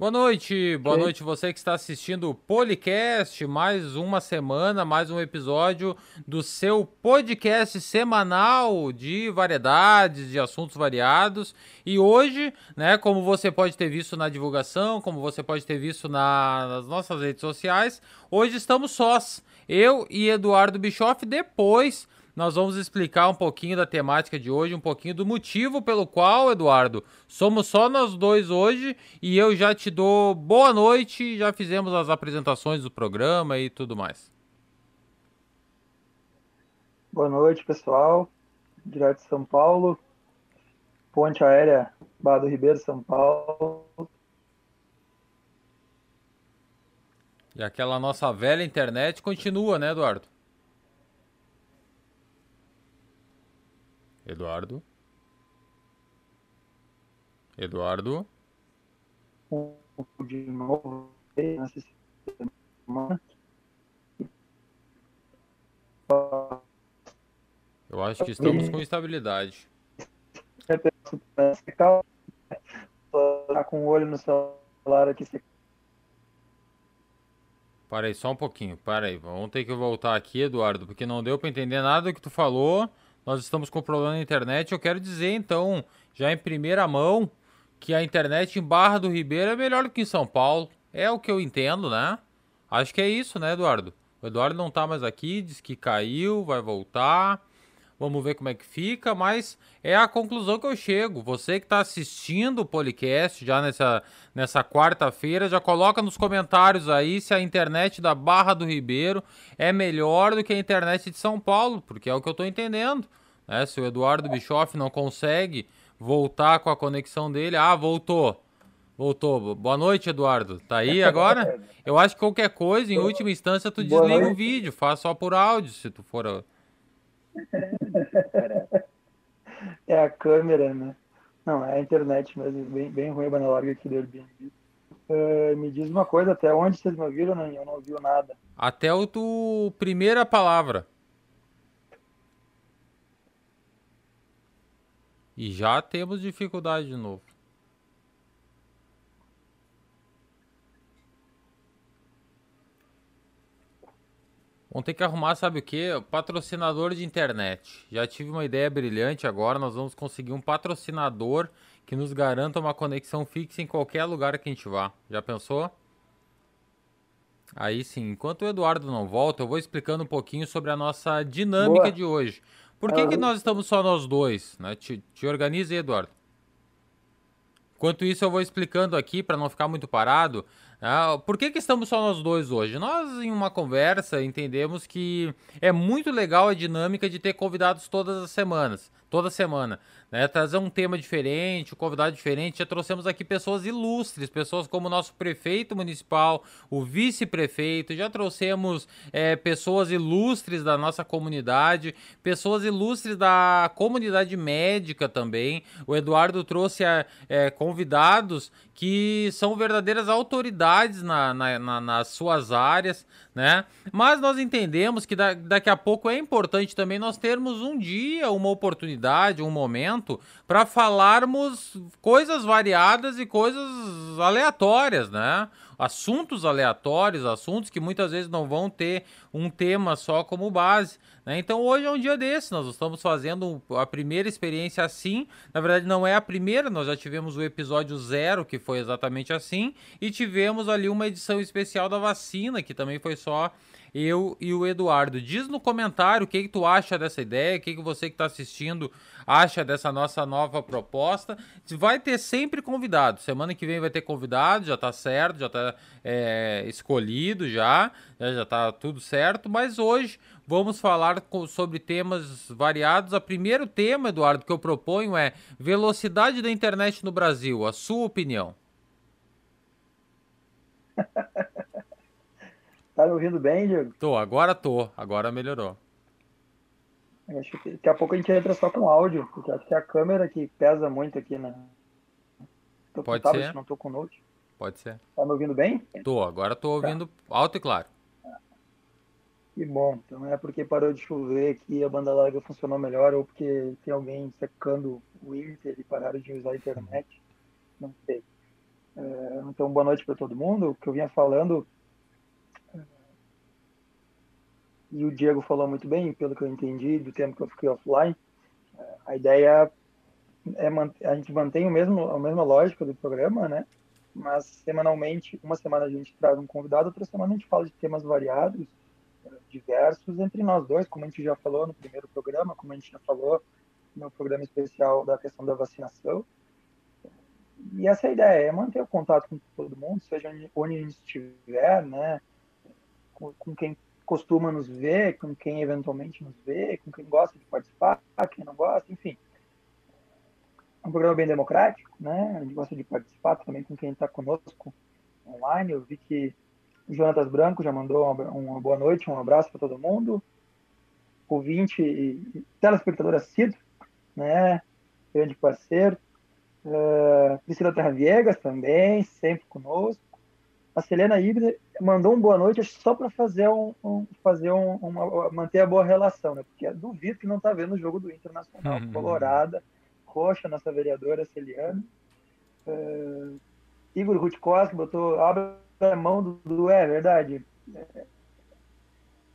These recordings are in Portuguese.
Boa noite, boa Sim. noite você que está assistindo o Policast, mais uma semana, mais um episódio do seu podcast semanal de variedades, de assuntos variados. E hoje, né, como você pode ter visto na divulgação, como você pode ter visto na, nas nossas redes sociais, hoje estamos sós, eu e Eduardo Bischoff, depois nós vamos explicar um pouquinho da temática de hoje, um pouquinho do motivo pelo qual, Eduardo, somos só nós dois hoje e eu já te dou boa noite, já fizemos as apresentações do programa e tudo mais. Boa noite, pessoal. Direto de São Paulo, Ponte Aérea Bado Ribeiro, São Paulo. E aquela nossa velha internet continua, né, Eduardo? Eduardo. Eduardo. De novo, nessa semana. Eu acho que estamos com estabilidade. Tá com o olho no celular aqui. Para aí, só um pouquinho. Para aí, vamos ter que voltar aqui, Eduardo, porque não deu para entender nada do que tu falou. Nós estamos com problema na internet. Eu quero dizer, então, já em primeira mão, que a internet em Barra do Ribeiro é melhor do que em São Paulo. É o que eu entendo, né? Acho que é isso, né, Eduardo? O Eduardo não tá mais aqui, diz que caiu, vai voltar. Vamos ver como é que fica, mas é a conclusão que eu chego. Você que está assistindo o podcast já nessa, nessa quarta-feira, já coloca nos comentários aí se a internet da Barra do Ribeiro é melhor do que a internet de São Paulo, porque é o que eu estou entendendo. Né? Se o Eduardo Bischoff não consegue voltar com a conexão dele, ah, voltou. Voltou. Boa noite, Eduardo. Tá aí agora? Eu acho que qualquer coisa, em última instância, tu desliga o vídeo, faz só por áudio, se tu for é a câmera, né? Não, é a internet mesmo, bem, bem ruim a banda larga aqui do Airbnb. Uh, me diz uma coisa, até onde vocês me ouviram? Não, eu não ouvi nada. Até o tu primeira palavra. E já temos dificuldade de novo. Vamos ter que arrumar, sabe o que? Patrocinador de internet. Já tive uma ideia brilhante agora. Nós vamos conseguir um patrocinador que nos garanta uma conexão fixa em qualquer lugar que a gente vá. Já pensou? Aí sim, enquanto o Eduardo não volta, eu vou explicando um pouquinho sobre a nossa dinâmica Boa. de hoje. Por que, que nós estamos só nós dois? Né? Te, te organize, Eduardo. Enquanto isso, eu vou explicando aqui para não ficar muito parado. Ah, por que, que estamos só nós dois hoje? Nós, em uma conversa, entendemos que é muito legal a dinâmica de ter convidados todas as semanas, toda semana né, trazer um tema diferente, um convidado diferente. Já trouxemos aqui pessoas ilustres, pessoas como o nosso prefeito municipal, o vice-prefeito, já trouxemos é, pessoas ilustres da nossa comunidade, pessoas ilustres da comunidade médica também. O Eduardo trouxe é, convidados que são verdadeiras autoridades na, na, na, nas suas áreas, né? Mas nós entendemos que da, daqui a pouco é importante também nós termos um dia, uma oportunidade, um momento para falarmos coisas variadas e coisas aleatórias, né? assuntos aleatórios, assuntos que muitas vezes não vão ter um tema só como base. Né? Então hoje é um dia desse, nós estamos fazendo a primeira experiência assim. Na verdade, não é a primeira, nós já tivemos o episódio zero, que foi exatamente assim, e tivemos ali uma edição especial da vacina, que também foi só eu e o Eduardo. Diz no comentário o que, que tu acha dessa ideia, o que, que você que está assistindo acha dessa nossa nova proposta. Vai ter sempre convidado. Semana que vem vai ter convidado, já está certo, já está é, escolhido já, já está tudo certo. Mas hoje vamos falar sobre temas variados. O primeiro tema, Eduardo, que eu proponho é velocidade da internet no Brasil. A sua opinião? Tá me ouvindo bem, Diego? Tô, agora tô. Agora melhorou. Acho que daqui a pouco a gente entra só com áudio, porque acho que é a câmera que pesa muito aqui, né? Tô Pode tablet, ser. não tô com note. Pode ser. Tá me ouvindo bem? Tô, agora tô tá. ouvindo tá. alto e claro. Que bom. Então é porque parou de chover aqui a banda larga funcionou melhor ou porque tem alguém secando o Inter e pararam de usar a internet. Não sei. É, então, boa noite para todo mundo. O que eu vinha falando, e o Diego falou muito bem, pelo que eu entendi, do tempo que eu fiquei offline, a ideia é a gente mantém o mesmo, a mesma lógica do programa, né? Mas semanalmente, uma semana a gente traz um convidado, outra semana a gente fala de temas variados, diversos entre nós dois, como a gente já falou no primeiro programa, como a gente já falou no programa especial da questão da vacinação. E essa é a ideia, é manter o contato com todo mundo, seja onde a gente estiver, né? Com, com quem costuma nos ver, com quem eventualmente nos vê, com quem gosta de participar, quem não gosta, enfim. É um programa bem democrático, né? A gente gosta de participar também com quem está conosco online. Eu vi que o Jonatas Branco já mandou uma, boa noite, um abraço para todo mundo. Ouvinte e telespectador assíduo, né? Grande parceiro. Uh, Priscila Terra Viegas também, sempre conosco. A Selena Híbrida mandou um boa noite só para fazer um, um, fazer um, uma, manter a boa relação, né? Porque duvido que não está vendo o jogo do Internacional uhum. Colorada, Roxa, nossa vereadora Celiana. Uh, Igor Rutkowski botou abre a mão do, do é verdade. É,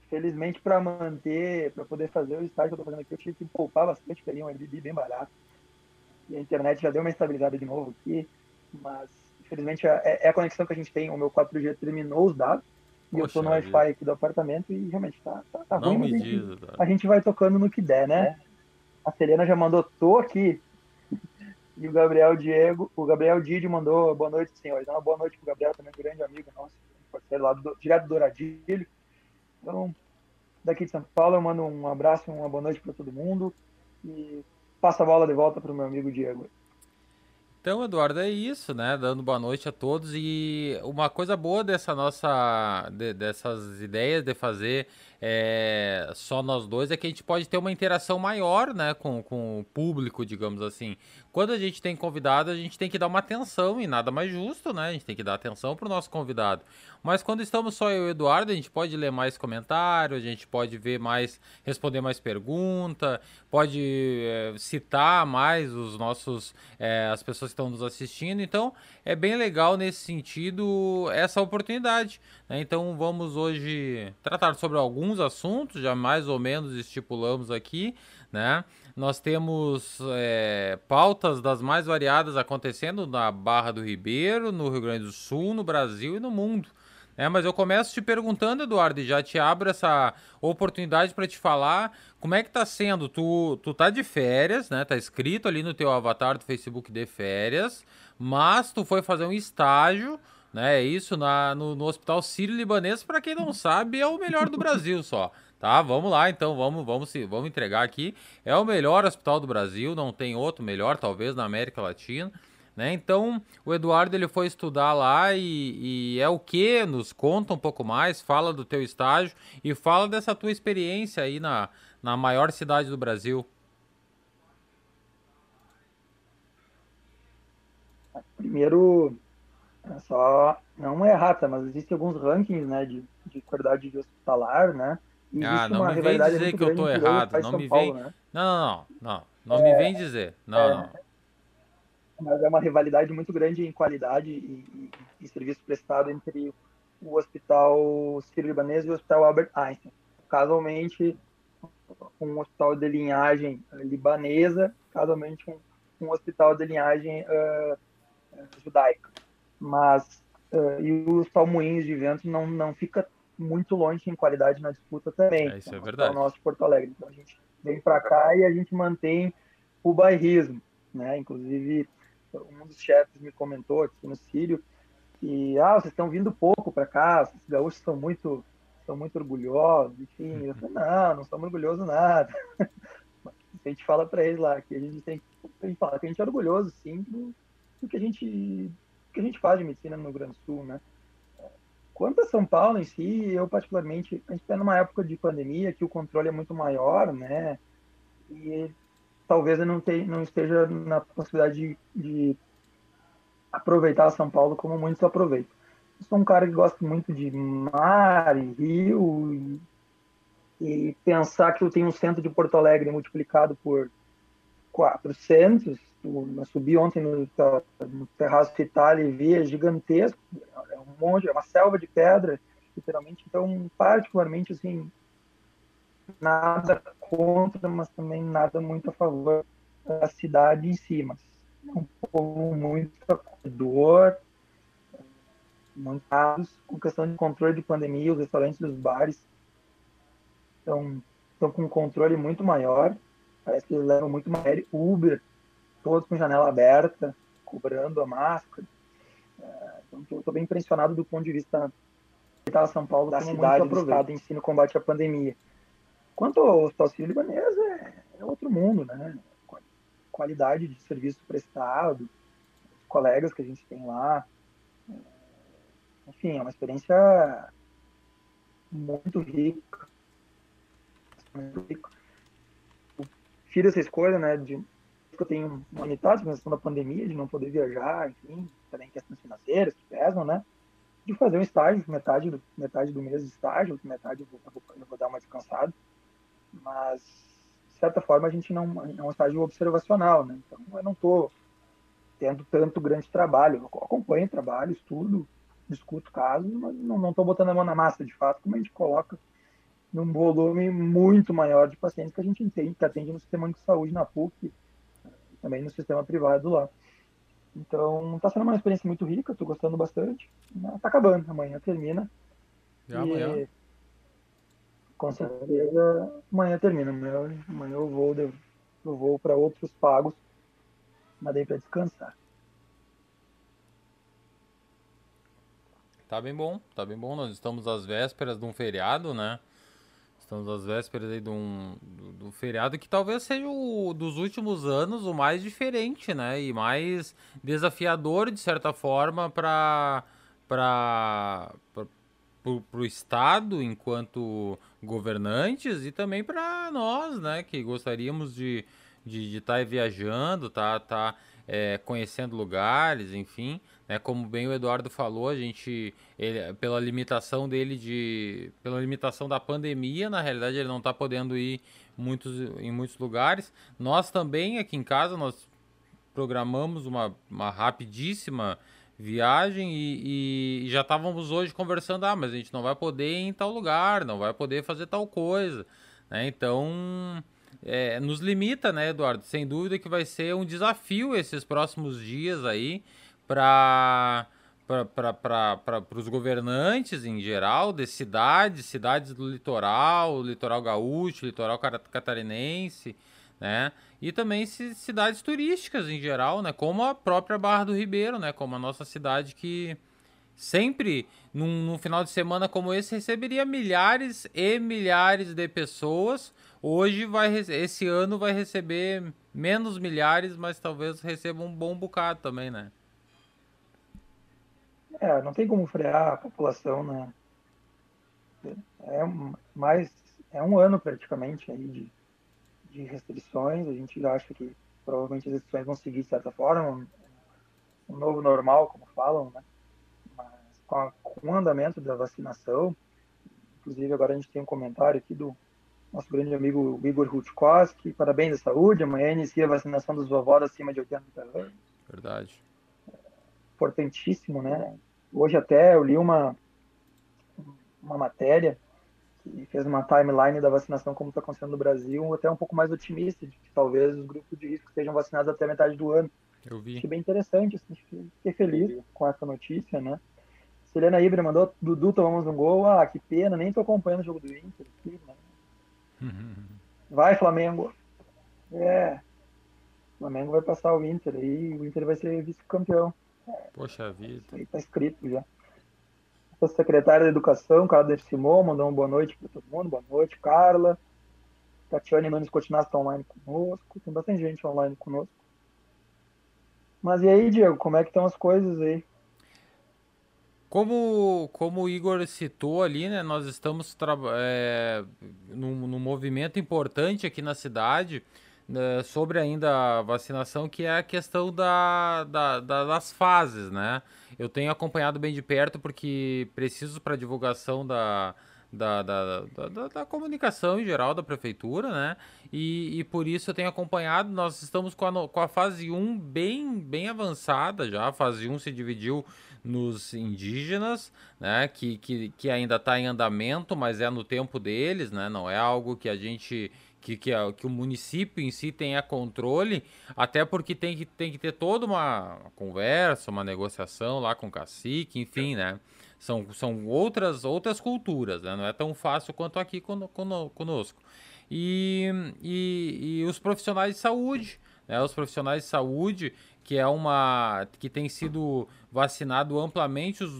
felizmente para manter, para poder fazer o estágio que eu estou fazendo aqui, eu tive que poupar bastante, peguei um Airbnb bem barato. E a internet já deu uma estabilizada de novo aqui, mas infelizmente é, é, a conexão que a gente tem. O meu 4G terminou os dados. E eu tô no Wi-Fi aqui do apartamento e realmente tá, tá, tá Não ruim. Me a, gente, diz, a gente vai tocando no que der, né? A Selena já mandou, tô aqui. E o Gabriel Diego, o Gabriel Didi mandou boa noite, senhores. Uma boa noite pro Gabriel, também um grande amigo nosso, parceiro lá do, direto do Douradilho. Então, daqui de São Paulo, eu mando um abraço, uma boa noite para todo mundo. E passa a bola de volta para o meu amigo Diego. Então, Eduardo, é isso, né? Dando boa noite a todos. E uma coisa boa dessa nossa. De, dessas ideias de fazer é, só nós dois é que a gente pode ter uma interação maior, né? Com, com o público, digamos assim. Quando a gente tem convidado, a gente tem que dar uma atenção e nada mais justo, né? A gente tem que dar atenção para o nosso convidado. Mas quando estamos só eu e o Eduardo, a gente pode ler mais comentários, a gente pode ver mais, responder mais pergunta, pode é, citar mais os nossos, é, as pessoas que estão nos assistindo. Então, é bem legal nesse sentido essa oportunidade. Né? Então, vamos hoje tratar sobre alguns assuntos, já mais ou menos estipulamos aqui, né? Nós temos é, pautas das mais variadas acontecendo na Barra do Ribeiro, no Rio Grande do Sul, no Brasil e no mundo. É, mas eu começo te perguntando, Eduardo, e já te abro essa oportunidade para te falar como é que tá sendo. Tu, tu tá de férias, né? Tá escrito ali no teu avatar do Facebook de férias, mas tu foi fazer um estágio, né? É isso, na, no, no Hospital Sírio-Libanês, para quem não sabe, é o melhor do Brasil só. Tá, vamos lá então, vamos, vamos, vamos entregar aqui. É o melhor hospital do Brasil, não tem outro melhor, talvez, na América Latina. Né? Então, o Eduardo ele foi estudar lá e, e, é o que? Nos conta um pouco mais, fala do teu estágio e fala dessa tua experiência aí na, na maior cidade do Brasil. Primeiro, é só não é errata, mas existem alguns rankings né, de, de qualidade de hospitalar, né? E ah, não me vem dizer que eu tô errado. Não me vem. Né? Não, não, não, não. Não é, me vem dizer. Não, é, não mas é uma rivalidade muito grande em qualidade e, e, e serviço prestado entre o Hospital Sírio-Libanês e o Hospital Albert Einstein. Casualmente, um hospital de linhagem libanesa, casualmente um, um hospital de linhagem uh, judaica. Mas uh, e o Hospital Moinhos de Vento não, não fica muito longe em qualidade na disputa também. É, isso é verdade. O nosso Porto Alegre. Então a gente vem para cá e a gente mantém o bairrismo, né? Inclusive um dos chefes me comentou aqui no Sírio que ah, vocês estão vindo pouco para cá, os gaúchos são muito são muito orgulhosos, enfim, eu falei, não, não estamos orgulhosos nada. a gente fala para eles lá que a gente tem a gente fala que a gente é orgulhoso sim do, do que a gente que a gente faz de medicina no Rio Grande do Sul, né? Quanto a São Paulo em si, eu particularmente, a gente está numa época de pandemia que o controle é muito maior, né? E talvez eu não, te, não esteja na possibilidade de, de, aproveitar São Paulo como muitos aproveitam. Eu sou um cara que gosta muito de mar e rio e, e pensar que eu tenho um centro de Porto Alegre multiplicado por 400 eu subi ontem no, no terraço Itália e vi, é gigantesco, monte, é uma selva de pedra, literalmente. Então, particularmente, assim, nada contra, mas também nada muito a favor da cidade em si. Mas é um povo muito acolhedor, montados com questão de controle de pandemia, os restaurantes os bares estão, estão com um controle muito maior. Parece que eles levam muito mais Uber, todos com janela aberta, cobrando a máscara. É, estou bem impressionado do ponto de vista da São Paulo, da cidade, do estado em si no combate à pandemia. Quanto ao Hospital Sírio-Libanês, é, é, outro mundo, né? Qualidade de serviço prestado, os colegas que a gente tem lá. Enfim, é uma experiência muito rica. Muito rica. fiz essa escolha, né, de que eu tenho monetado com a questão da pandemia, de não poder viajar, enfim, também questões financeiras que pesam, né? De fazer um estágio, metade do, metade do mês de estágio, metade eu vou, eu vou, eu vou dar uma descansada. Mas, de certa forma, a gente não é um estágio observacional, né? Então, eu não estou tendo tanto grande trabalho. Eu acompanho trabalho, estudo, discuto casos, mas não estou botando a mão na massa, de fato, como a gente coloca num volume muito maior de pacientes que a gente entende, que atende no sistema de saúde na PUC, também no sistema privado lá. Então, está sendo uma experiência muito rica, estou gostando bastante. Está acabando, amanhã termina. Já e, amanhã? Com certeza, amanhã termina. Amanhã, amanhã eu vou, eu vou para outros pagos, mas daí para descansar. Tá bem bom, tá bem bom. Nós estamos às vésperas de um feriado, né? Estamos às vésperas aí de um do, do, feriado que talvez seja o dos últimos anos o mais diferente, né? E mais desafiador de certa forma para o Estado enquanto governantes e também para nós, né? Que gostaríamos de estar de, de tá viajando, tá, tá é, conhecendo lugares, enfim. Né, como bem o Eduardo falou, a gente, ele, pela limitação dele de, pela limitação da pandemia, na realidade ele não está podendo ir muitos, em muitos lugares. Nós também aqui em casa nós programamos uma, uma rapidíssima viagem e, e já estávamos hoje conversando, ah, mas a gente não vai poder ir em tal lugar, não vai poder fazer tal coisa, né? Então é, nos limita, né, Eduardo? Sem dúvida que vai ser um desafio esses próximos dias aí para para os governantes em geral, de cidades, cidades do litoral, litoral gaúcho, litoral catarinense, né? E também cidades turísticas em geral, né? Como a própria Barra do Ribeiro, né? Como a nossa cidade que sempre num, num final de semana como esse receberia milhares e milhares de pessoas. Hoje vai esse ano vai receber menos milhares, mas talvez receba um bom bocado também, né? É, não tem como frear a população, né? É mais é um ano praticamente aí de, de restrições. A gente acha que provavelmente as restrições vão seguir de certa forma, um novo normal, como falam, né? Mas com, a, com o andamento da vacinação, inclusive agora a gente tem um comentário aqui do nosso grande amigo Igor Rutkowski, parabéns à saúde, amanhã inicia a vacinação dos vovós acima de 80 anos. Verdade. Importantíssimo, né? Hoje até eu li uma, uma matéria que fez uma timeline da vacinação como está acontecendo no Brasil, até um pouco mais otimista, de que talvez os grupos de risco sejam vacinados até metade do ano. Eu vi. Achei bem interessante, assim, fiquei feliz com essa notícia, né? Selena Ibra mandou, Dudu, tomamos um gol, ah, que pena, nem tô acompanhando o jogo do Inter aqui, né? Vai, Flamengo! É, o Flamengo vai passar o Inter aí, o Inter vai ser vice-campeão. Poxa vida. Isso aí tá escrito já. O secretário da Educação, Carla Simon, mandou uma boa noite para todo mundo. Boa noite, Carla. Tatiane Nunes Continas está online conosco. Tem bastante gente online conosco. Mas e aí, Diego, como é que estão as coisas aí? Como, como o Igor citou ali, né, nós estamos é, num, num movimento importante aqui na cidade né, sobre ainda a vacinação, que é a questão da, da, da, das fases, né? Eu tenho acompanhado bem de perto porque preciso para divulgação da, da, da, da, da, comunicação em geral da prefeitura, né? E, e, por isso eu tenho acompanhado, nós estamos com a, com a fase 1 bem, bem avançada já, a fase 1 se dividiu nos indígenas, né? Que, que, que ainda está em andamento, mas é no tempo deles, né? Não é algo que a gente que, que, a, que, o município em si tenha controle, até porque tem que, tem que ter toda uma conversa, uma negociação lá com o cacique, enfim, né? São, são outras, outras culturas, né? Não é tão fácil quanto aqui conosco. E, e, e os profissionais de saúde, né? Os profissionais de saúde, que é uma que tem sido vacinado amplamente os,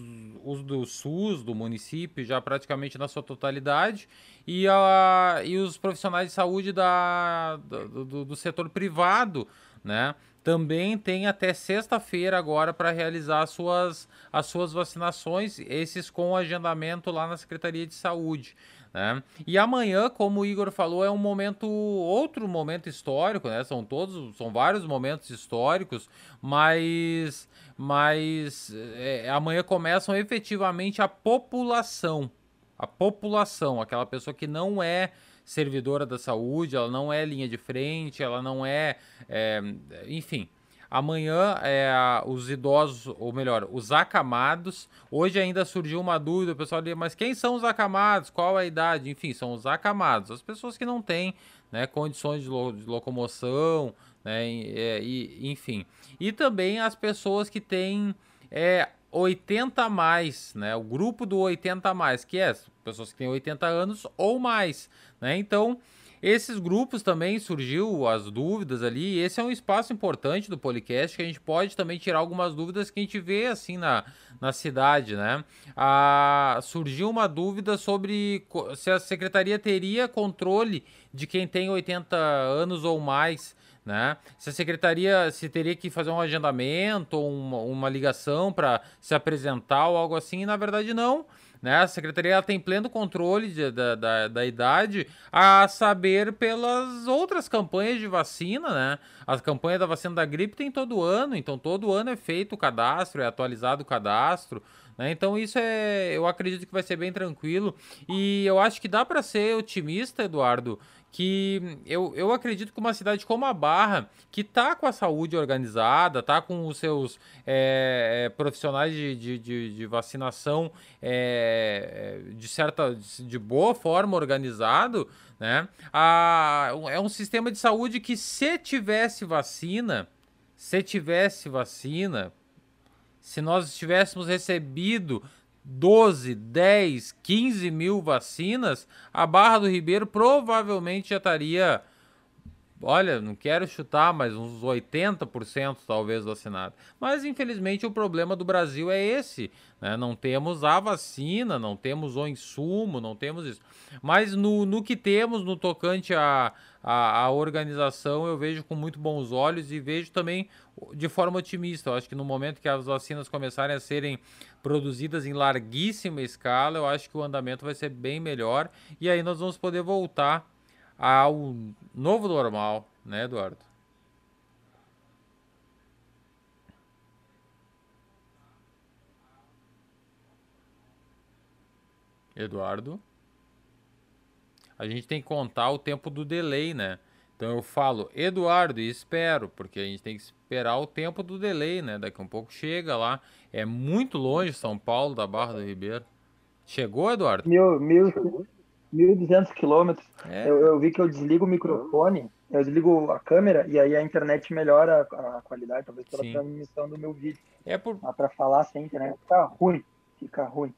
os do SUS do município já praticamente na sua totalidade e, a, e os profissionais de saúde da, do, do, setor privado, né? Também tem até sexta-feira agora para realizar as suas, as suas vacinações, esses com agendamento lá na Secretaria de Saúde. Né? E amanhã, como o Igor falou, é um momento, outro momento histórico, né? São todos, são vários momentos históricos, mas, mas é, amanhã começam efetivamente a população, a população, aquela pessoa que não é servidora da saúde, ela não é linha de frente, ela não é, é enfim, Amanhã é os idosos, ou melhor, os acamados. Hoje ainda surgiu uma dúvida, o pessoal diz, mas quem são os acamados? Qual a idade? Enfim, são os acamados, as pessoas que não têm né, condições de, lo de locomoção, né, e, é, e, enfim. E também as pessoas que têm é, 80 a mais, né, o grupo do 80 a mais, que é pessoas que têm 80 anos ou mais. Né, então esses grupos também surgiu as dúvidas ali. esse é um espaço importante do podcast que a gente pode também tirar algumas dúvidas que a gente vê assim na, na cidade, né? Ah, surgiu uma dúvida sobre se a secretaria teria controle de quem tem 80 anos ou mais. Né? Se a secretaria se teria que fazer um agendamento ou uma, uma ligação para se apresentar ou algo assim, na verdade não. Né? A secretaria tem pleno controle de, da, da, da, idade, a saber pelas outras campanhas de vacina, né? A campanha da vacina da gripe tem todo ano, então todo ano é feito o cadastro, é atualizado o cadastro. Né? Então isso é, eu acredito que vai ser bem tranquilo e eu acho que dá para ser otimista, Eduardo, que eu, eu acredito que uma cidade como a Barra, que tá com a saúde organizada, tá com os seus é, profissionais de, de, de, de vacinação é, de certa, de boa forma organizado, né? A, é um sistema de saúde que se tivesse vacina, se tivesse vacina, se nós tivéssemos recebido 12, 10, 15 mil vacinas, a Barra do Ribeiro provavelmente já estaria, olha, não quero chutar, mas uns 80% talvez vacinado. Mas infelizmente o problema do Brasil é esse, né? Não temos a vacina, não temos o insumo, não temos isso. Mas no, no que temos no tocante a, a, a organização, eu vejo com muito bons olhos e vejo também de forma otimista. Eu acho que no momento que as vacinas começarem a serem produzidas em larguíssima escala, eu acho que o andamento vai ser bem melhor e aí nós vamos poder voltar ao novo normal, né, Eduardo? Eduardo? A gente tem que contar o tempo do delay, né? Então eu falo Eduardo e espero, porque a gente tem que esperar o tempo do delay, né? Daqui a um pouco chega lá. É muito longe São Paulo da Barra do Ribeiro. Chegou, Eduardo? Mil, mil, 1.200 quilômetros. É. Eu, eu, vi que eu desligo o microfone, eu desligo a câmera e aí a internet melhora a, a qualidade, talvez pela Sim. transmissão do meu vídeo. É por... Para falar sem internet fica ruim, fica ruim.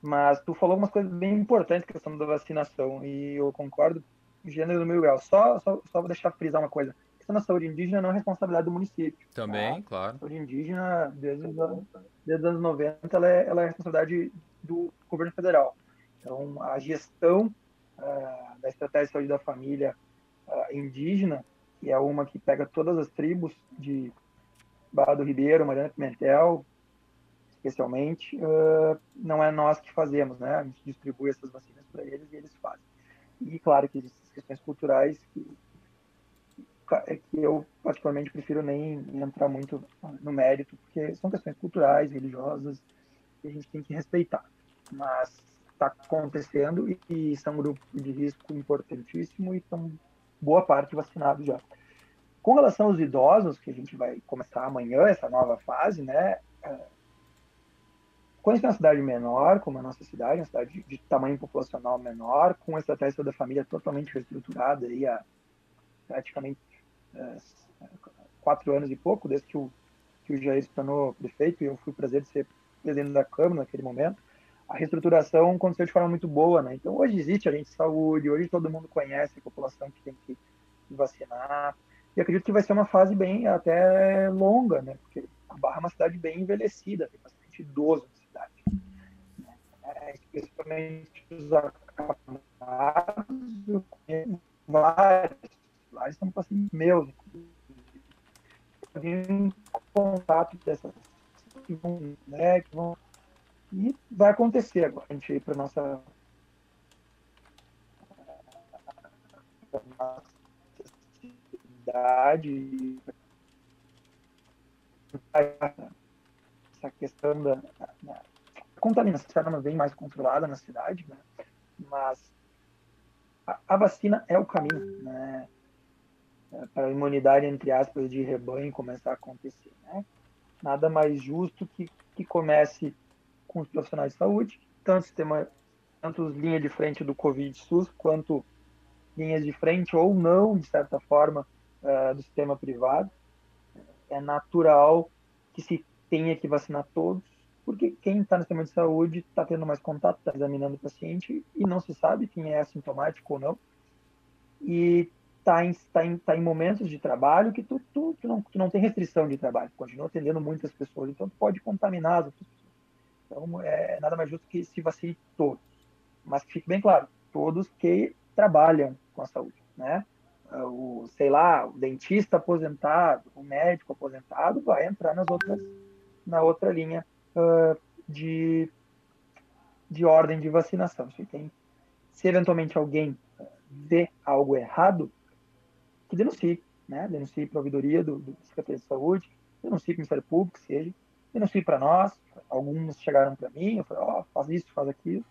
Mas tu falou umas coisas bem importantes, questão da vacinação, e eu concordo gênero do mil grau. Só, só, só vou deixar frisar uma coisa. A questão da saúde indígena não é responsabilidade do município. Também, tá? claro. A saúde indígena, desde os, anos, desde os anos 90, ela é, ela é responsabilidade do governo federal. Então, a gestão uh, da estratégia de saúde da família uh, indígena, que é uma que pega todas as tribos de Barra do Ribeiro, Mariana Pimentel, especialmente, uh, não é nós que fazemos, né? A gente distribui essas vacinas para eles e eles fazem. E claro que existem questões culturais que, é que eu particularmente prefiro nem entrar muito no mérito, porque são questões culturais, religiosas, que a gente tem que respeitar. Mas está acontecendo e, e são um grupo de risco importantíssimo e estão boa parte vacinados já. Com relação aos idosos, que a gente vai começar amanhã, essa nova fase, né? Quando é uma cidade menor, como a nossa cidade, uma cidade de, de tamanho populacional menor, com a estratégia da família totalmente reestruturada aí há praticamente é, quatro anos e pouco, desde que o, que o Jair se tornou prefeito, e eu fui prazer de ser presidente da Câmara naquele momento, a reestruturação aconteceu de forma muito boa, né? Então hoje existe agente de saúde, hoje todo mundo conhece a população que tem que vacinar, e acredito que vai ser uma fase bem até longa, né? Porque a Barra é uma cidade bem envelhecida, tem bastante idoso na cidade. Né? É, especialmente os acamados, eu conheço vários, vários são pacientes meus. Eu em contato dessas que vão, né, que vão e vai acontecer agora. A gente ir para nossa cidade essa questão da, da contaminação será bem mais controlada na cidade, né? mas a, a, vacina é o caminho, né? É, para a imunidade, entre aspas, de rebanho começar a acontecer. Né? Nada mais justo que, que comece com os profissionais de saúde, tanto sistema, tanto linha de frente do Covid SUS, quanto linhas de frente ou não, de certa forma, uh, do sistema privado. É natural que se tenha que vacinar todos, porque quem está no sistema de saúde está tendo mais contato, está examinando o paciente e não se sabe quem é assintomático ou não. E está em, tá em, tá em momentos de trabalho que tu, tu, tu, não, tu não tem restrição de trabalho, continua atendendo muitas pessoas, então tu pode contaminar as outras pessoas. Então, é nada mais justo que se vacine todos. Mas que fique bem claro, todos que trabalham com a saúde, né? O, sei lá, o dentista aposentado, o médico aposentado vai entrar nas outras, na outra linha uh, de, de ordem de vacinação. Se, tem, se eventualmente alguém vê algo errado, que denuncie, né? Denuncie para a ouvidoria do, do Secretaria de Saúde, denuncie para o Ministério Público, seja, denuncie para nós, alguns chegaram para mim, eu falei, ó, oh, faz isso, faz aquilo.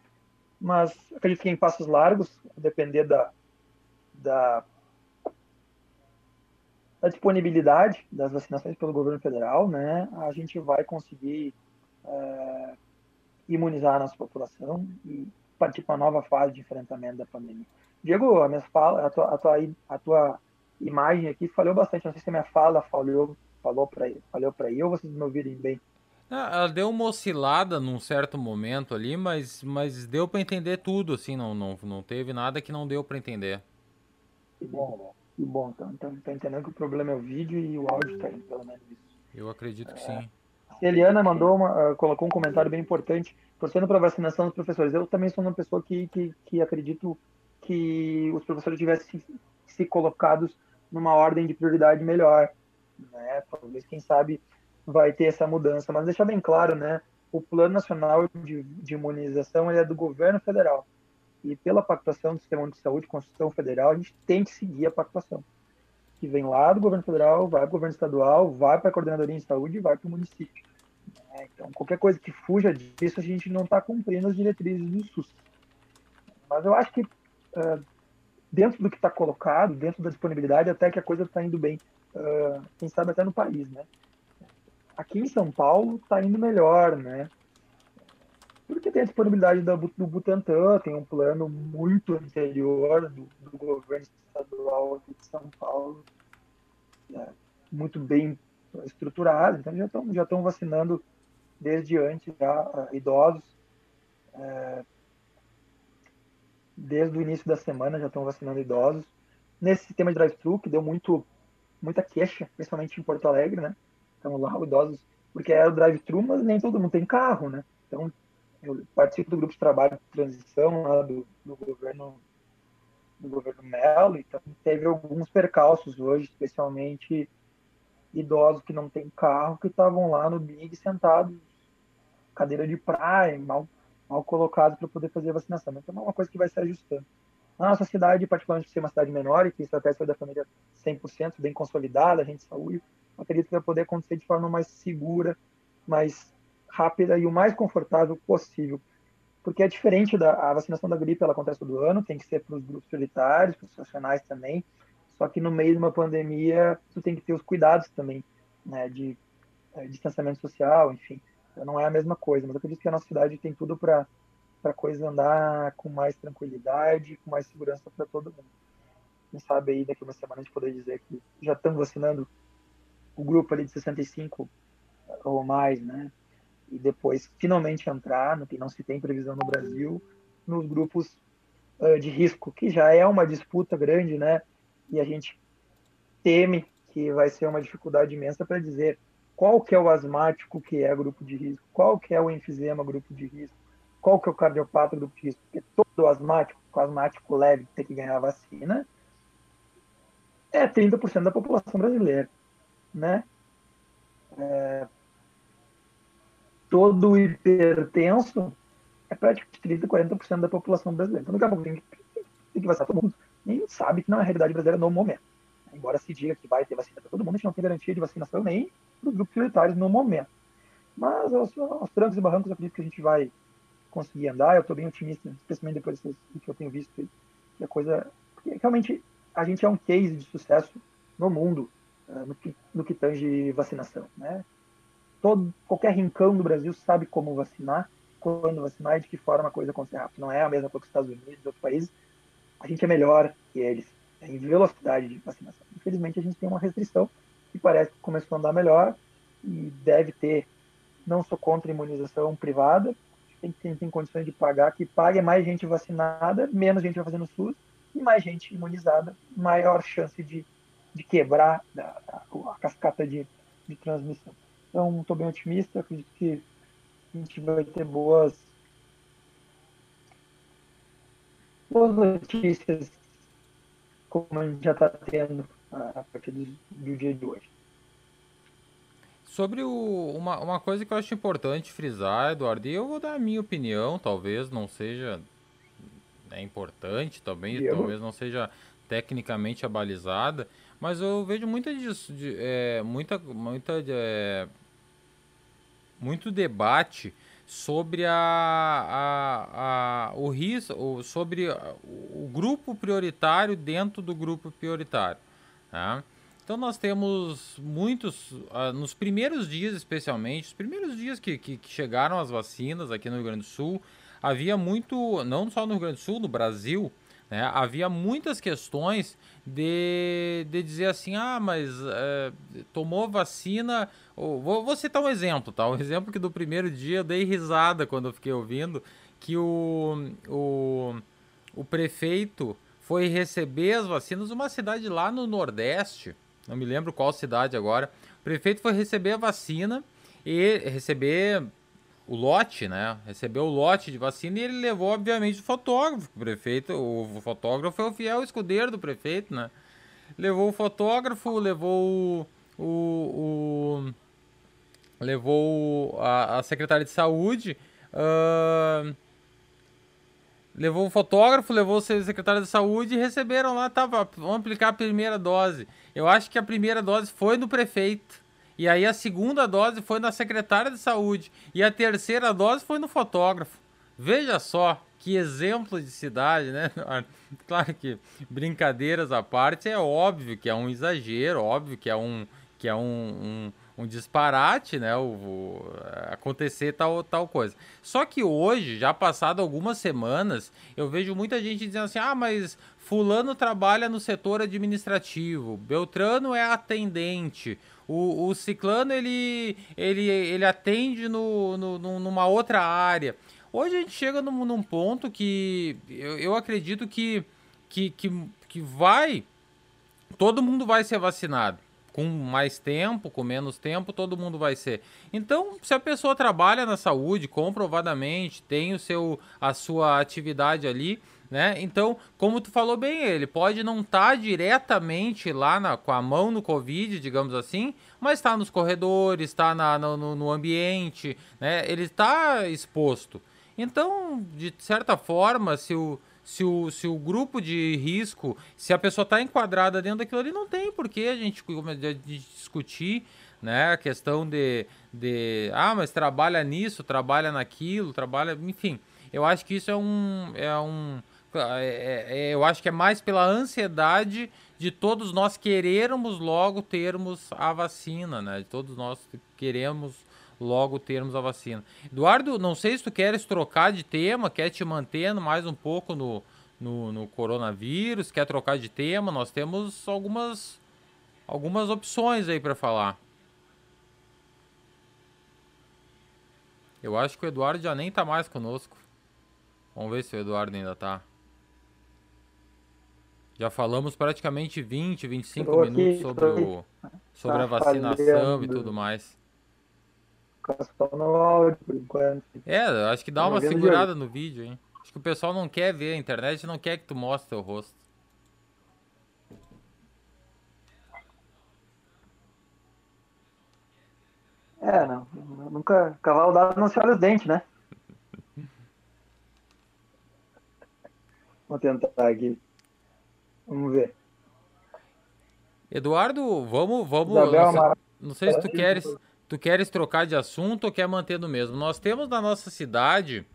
Mas acredito que em passos largos, depender da, da, da disponibilidade das vacinações pelo governo federal, né, a gente vai conseguir é, imunizar a nossa população e partir para uma nova fase de enfrentamento da pandemia. Diego, a minha fala, a tua, a tua, a tua imagem aqui falhou bastante. Não sei se a minha fala falhou, falou para falhou para aí ou vocês me ouvirem bem. Ah, ela deu uma oscilada num certo momento ali, mas, mas deu para entender tudo, assim, não, não, não teve nada que não deu para entender. Que bom? Que bom, então, então tá entendendo que o problema é o vídeo e o áudio tá indo, pelo menos isso. Eu acredito que é, sim. A Eliana mandou uma, uh, colocou um comentário bem importante, torcendo para vacinação dos professores. Eu também sou uma pessoa que, que, que acredito que os professores tivessem se, colocados numa ordem de prioridade melhor, né? Talvez, quem sabe, vai ter essa mudança. Mas deixar bem claro, né? O Plano Nacional de, de Imunização é do governo federal. E pela pactuação do Sistema de Saúde, Constituição Federal, a gente tem que seguir a pactuação. Que vem lá do governo federal, vai para o governo estadual, vai para a coordenadoria de saúde e vai para o município. É, então, qualquer coisa que fuja disso, a gente não está cumprindo as diretrizes do SUS. Mas eu acho que, uh, dentro do que está colocado, dentro da disponibilidade, até que a coisa está indo bem. Uh, quem sabe até no país, né? aqui em São Paulo está indo melhor, né? Porque tem a disponibilidade do, do Butantan, tem um plano muito anterior do, do governo estadual aqui de São Paulo, né? muito bem estruturado, então já estão já estão vacinando desde antes já uh, idosos. Uh, desde o início da semana já estão vacinando idosos. Nesse sistema de drive-thru, que deu muito, muita queixa, principalmente em Porto Alegre, né? Então lá, idosos, porque é o drive-thru, mas nem todo mundo tem carro, né? Então eu participo do grupo de trabalho de transição lá do, do governo do governo Melo, então teve alguns percalços hoje, especialmente idosos que não têm carro, que estavam lá no Big sentados, cadeira de praia, mal, mal colocados para poder fazer vacinação. Então é uma coisa que vai se ajustando. Na nossa cidade, particularmente por ser uma cidade menor e que a estratégia da família 100% bem consolidada, a gente saúde, acredito que vai poder acontecer de forma mais segura, mais rápida e o mais confortável possível porque é diferente da a vacinação da gripe, ela acontece todo ano, tem que ser para os grupos prioritários, para os profissionais também, só que no meio de uma pandemia, tu tem que ter os cuidados também, né, de é, distanciamento social, enfim, então, não é a mesma coisa, mas eu acredito que a nossa cidade tem tudo para a coisa andar com mais tranquilidade, com mais segurança para todo mundo. Quem sabe aí daqui a uma semana a gente poder dizer que já estamos vacinando o grupo ali de 65 ou mais, né? E depois finalmente entrar, no que não se tem previsão no Brasil, nos grupos uh, de risco, que já é uma disputa grande, né? E a gente teme que vai ser uma dificuldade imensa para dizer qual que é o asmático que é grupo de risco, qual que é o enfisema grupo de risco, qual que é o cardiopata grupo de risco, porque todo asmático, o asmático leve tem que ganhar vacina, é 30% da população brasileira, né? É, todo hipertenso é praticamente 30, 40% da população brasileira. Então, daqui a pouco tem que, tem que vacinar todo mundo. Gente sabe que não é a realidade brasileira no momento. Embora se diga que vai ter vacina para todo mundo, a gente não tem garantia de vacinação nem para os grupos prioritários no momento. Mas aos, aos trancos e barrancos, eu acredito que a gente vai conseguir andar. Eu estou bem otimista, especialmente depois do que eu tenho visto. Que a coisa. Porque realmente a gente é um case de sucesso no mundo uh, no, que, no que tange vacinação. Né? Todo, qualquer rincão do Brasil sabe como vacinar, quando vacinar e de que forma a coisa acontecer rápido. Não é a mesma coisa que os Estados Unidos outros países. A gente é melhor que eles em velocidade de vacinação. Infelizmente, a gente tem uma restrição que parece que começou a andar melhor e deve ter, não sou contra a imunização privada, tem que tem condições de pagar, que pague mais gente vacinada, menos gente vai fazer no SUS, e mais gente imunizada, maior chance de, de quebrar a, a, a cascata de, de transmissão. Então, estou bem otimista, acredito que a gente vai ter boas, boas notícias, como a gente já está tendo a partir do, do, dia de hoje. Sobre o, uma, uma coisa que eu acho importante frisar, Eduardo, e eu vou dar a minha opinião, talvez não seja é importante também, talvez não seja tecnicamente abalizada, mas eu vejo muita disso, de, é, muita, muita é, muito debate sobre a, a, a, o risco, sobre o grupo prioritário dentro do grupo prioritário. Tá? Então nós temos muitos, uh, nos primeiros dias especialmente, os primeiros dias que, que, que, chegaram as vacinas aqui no Rio Grande do Sul, havia muito, não só no Rio Grande do Sul, no Brasil, né, havia muitas questões de, de dizer assim, ah, mas é, tomou vacina. Vou, vou citar um exemplo, tá? Um exemplo que do primeiro dia eu dei risada quando eu fiquei ouvindo que o, o, o prefeito foi receber as vacinas uma cidade lá no Nordeste, não me lembro qual cidade agora. O prefeito foi receber a vacina e receber o lote, né? Recebeu o lote de vacina e ele levou, obviamente, o fotógrafo. O prefeito, o fotógrafo é o fiel escudeiro do prefeito, né? Levou o fotógrafo, levou o. o, o levou a, a secretária de saúde. Uh, levou o fotógrafo, levou o secretário de saúde e receberam lá, tava, vamos aplicar a primeira dose. Eu acho que a primeira dose foi no prefeito. E aí a segunda dose foi na secretária de saúde. E a terceira dose foi no fotógrafo. Veja só que exemplo de cidade, né? Claro que brincadeiras à parte, é óbvio que é um exagero, óbvio que é um, que é um, um, um disparate, né? O, o, acontecer tal, tal coisa. Só que hoje, já passado algumas semanas, eu vejo muita gente dizendo assim: ah, mas Fulano trabalha no setor administrativo, Beltrano é atendente, o, o Ciclano ele, ele, ele atende no, no, numa outra área. Hoje a gente chega num, num ponto que eu, eu acredito que, que, que, que vai. Todo mundo vai ser vacinado com mais tempo, com menos tempo, todo mundo vai ser. Então, se a pessoa trabalha na saúde, comprovadamente, tem o seu a sua atividade ali, né? Então, como tu falou bem, ele pode não estar tá diretamente lá na, com a mão no Covid, digamos assim, mas está nos corredores, está no, no ambiente, né? Ele está exposto. Então, de certa forma, se o, se o, se o grupo de risco, se a pessoa está enquadrada dentro daquilo ali, não tem por que a gente de discutir né? A questão de, de ah, mas trabalha nisso, trabalha naquilo, trabalha, enfim. Eu acho que isso é um. É um é, é, eu acho que é mais pela ansiedade de todos nós querermos logo termos a vacina, né? De todos nós queremos logo termos a vacina. Eduardo, não sei se tu queres trocar de tema, quer te mantendo mais um pouco no, no, no coronavírus, quer trocar de tema, nós temos algumas, algumas opções aí para falar. Eu acho que o Eduardo já nem tá mais conosco. Vamos ver se o Eduardo ainda tá. Já falamos praticamente 20, 25 aqui, minutos sobre, o, sobre tá a vacinação e tudo mais. No áudio, por enquanto. É, acho que dá uma segurada no vídeo, hein? Acho que o pessoal não quer ver a internet, não quer que tu mostre teu rosto. É, não. Nunca. Cavalo dado não se olha os dentes, né? Vou tentar aqui. Vamos ver. Eduardo, vamos, vamos. não, sei, não sei se tu queres, tu queres trocar de assunto ou quer manter no mesmo. Nós temos na nossa cidade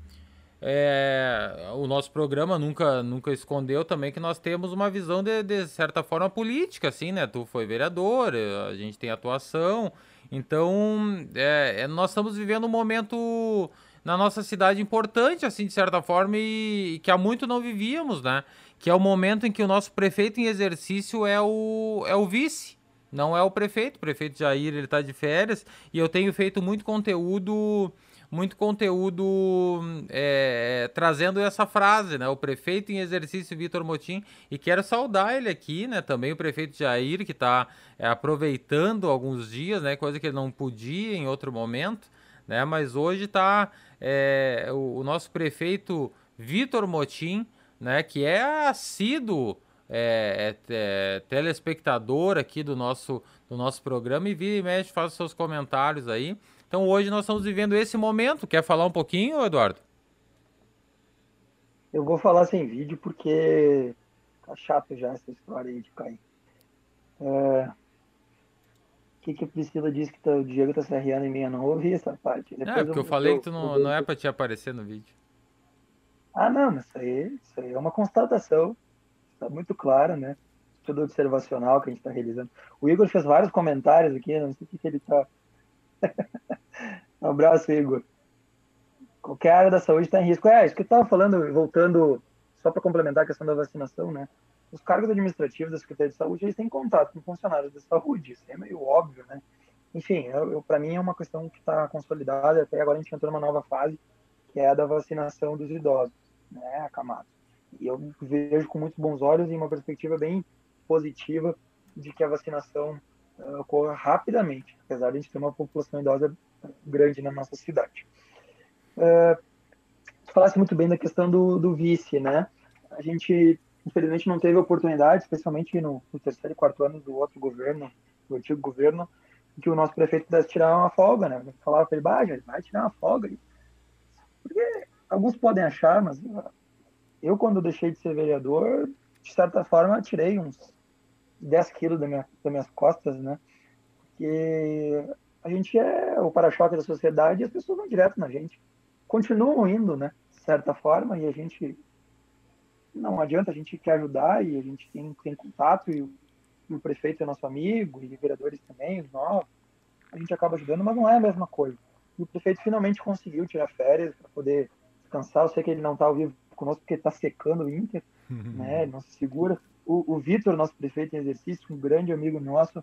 é, o nosso programa nunca, nunca escondeu também que nós temos uma visão de, de certa forma política, assim, né? Tu foi vereador, a gente tem atuação, então é, é, nós estamos vivendo um momento na nossa cidade importante, assim, de certa forma, e, e, que há muito não vivíamos, né? Que é o momento em que o nosso prefeito em exercício é o, é o vice, não é o prefeito. O prefeito Jair, ele está de férias, e eu tenho feito muito conteúdo muito conteúdo é, trazendo essa frase, né? O prefeito em exercício Vitor Motim e quero saudar ele aqui, né? Também o prefeito Jair que está é, aproveitando alguns dias, né? Coisa que ele não podia em outro momento, né? Mas hoje está é, o, o, nosso prefeito Vitor Motim, né? Que é assíduo é, é, é, telespectador aqui do nosso, do nosso programa e vira e mexe, faz seus comentários aí. Então hoje nós estamos vivendo esse momento. Quer falar um pouquinho, Eduardo? Eu vou falar sem vídeo porque tá chato já essa história aí de cair. É... O que, que a Priscila disse que tá, o Diego tá se arriando em mim? Eu não ouvi essa parte. Depois é, porque eu, eu falei eu, que tu não, não é para te aparecer no vídeo. Ah, não, isso aí, isso aí é uma constatação. Está muito claro, né? Estudo observacional que a gente está realizando. O Igor fez vários comentários aqui, não sei o que, que ele está um abraço, Igor. Qualquer área da saúde está em risco. É, isso que eu estava falando, voltando, só para complementar a questão da vacinação, né? Os cargos administrativos da Secretaria de Saúde, eles têm contato com funcionários da saúde, isso é meio óbvio, né? Enfim, para mim é uma questão que está consolidada, até agora a gente entrou numa nova fase, que é a da vacinação dos idosos, né, acamados. E eu vejo com muitos bons olhos e uma perspectiva bem positiva de que a vacinação uh, ocorra rapidamente, apesar de a gente ter uma população idosa grande na nossa cidade. Uh, falasse muito bem da questão do, do vice, né? A gente, infelizmente, não teve oportunidade, especialmente no, no terceiro e quarto ano do outro governo, do antigo governo, que o nosso prefeito pudesse tirar uma folga, né? Falava para ele, bah, vai tirar uma folga. Porque alguns podem achar, mas eu, quando deixei de ser vereador, de certa forma, tirei uns 10 quilos da minha, das minhas costas, né? Porque a gente é o para-choque da sociedade e as pessoas vão direto na gente. Continuam indo, né? De certa forma, e a gente. Não adianta, a gente quer ajudar e a gente tem, tem contato e o, e o prefeito é nosso amigo e vereadores também, os novos. A gente acaba ajudando, mas não é a mesma coisa. E o prefeito finalmente conseguiu tirar férias para poder descansar. Eu sei que ele não está ao vivo conosco porque está secando o Inter, né? Não se segura. O, o Vitor, nosso prefeito em exercício, um grande amigo nosso,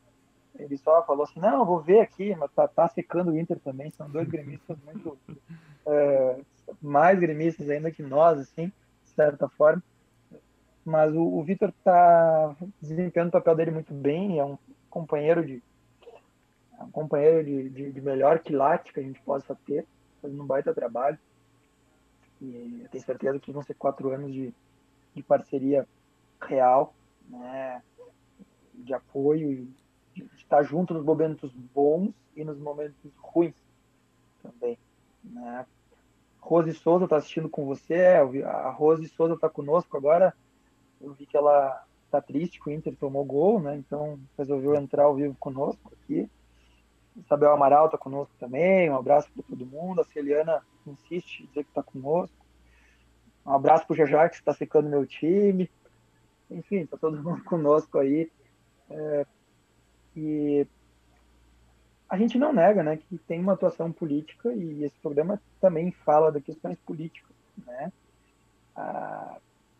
ele só falou assim, não, vou ver aqui, mas tá, tá secando o Inter também, são dois gremistas muito é, mais gremistas ainda que nós, assim, de certa forma. Mas o, o Vitor está desempenhando o papel dele muito bem, é um companheiro de é um companheiro de, de, de melhor quilate que a gente possa ter, fazendo um baita trabalho. E eu tenho certeza que vão ser quatro anos de, de parceria real, né, de apoio e de estar junto nos momentos bons e nos momentos ruins também. Né? Rose Souza está assistindo com você, a Rose Souza está conosco agora. Eu vi que ela está triste que o Inter tomou gol, né? Então resolveu entrar ao vivo conosco aqui. Isabel Amaral está conosco também. Um abraço para todo mundo. A Celiana insiste em dizer que está conosco. Um abraço para o Jajá, que está secando meu time. Enfim, está todo mundo conosco aí. É, e a gente não nega né, que tem uma atuação política e esse programa também fala de questões políticas. Né? A,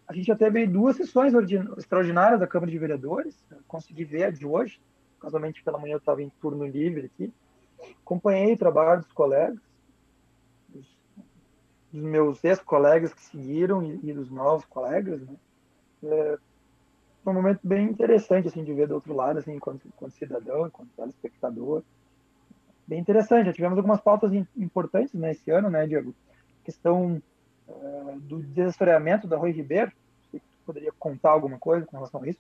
a gente já teve duas sessões extraordinárias da Câmara de Vereadores, consegui ver a de hoje, casualmente pela manhã eu estava em turno livre aqui, acompanhei o trabalho dos colegas, dos, dos meus ex-colegas que seguiram e, e, dos novos colegas, né? É, foi um momento bem interessante assim de ver do outro lado, assim, enquanto, enquanto cidadão, enquanto telespectador. Bem interessante. Já tivemos algumas pautas importantes né, esse ano, né, Diego? questão uh, do desassoreamento da Rui Ribeiro. Você poderia contar alguma coisa com relação a isso?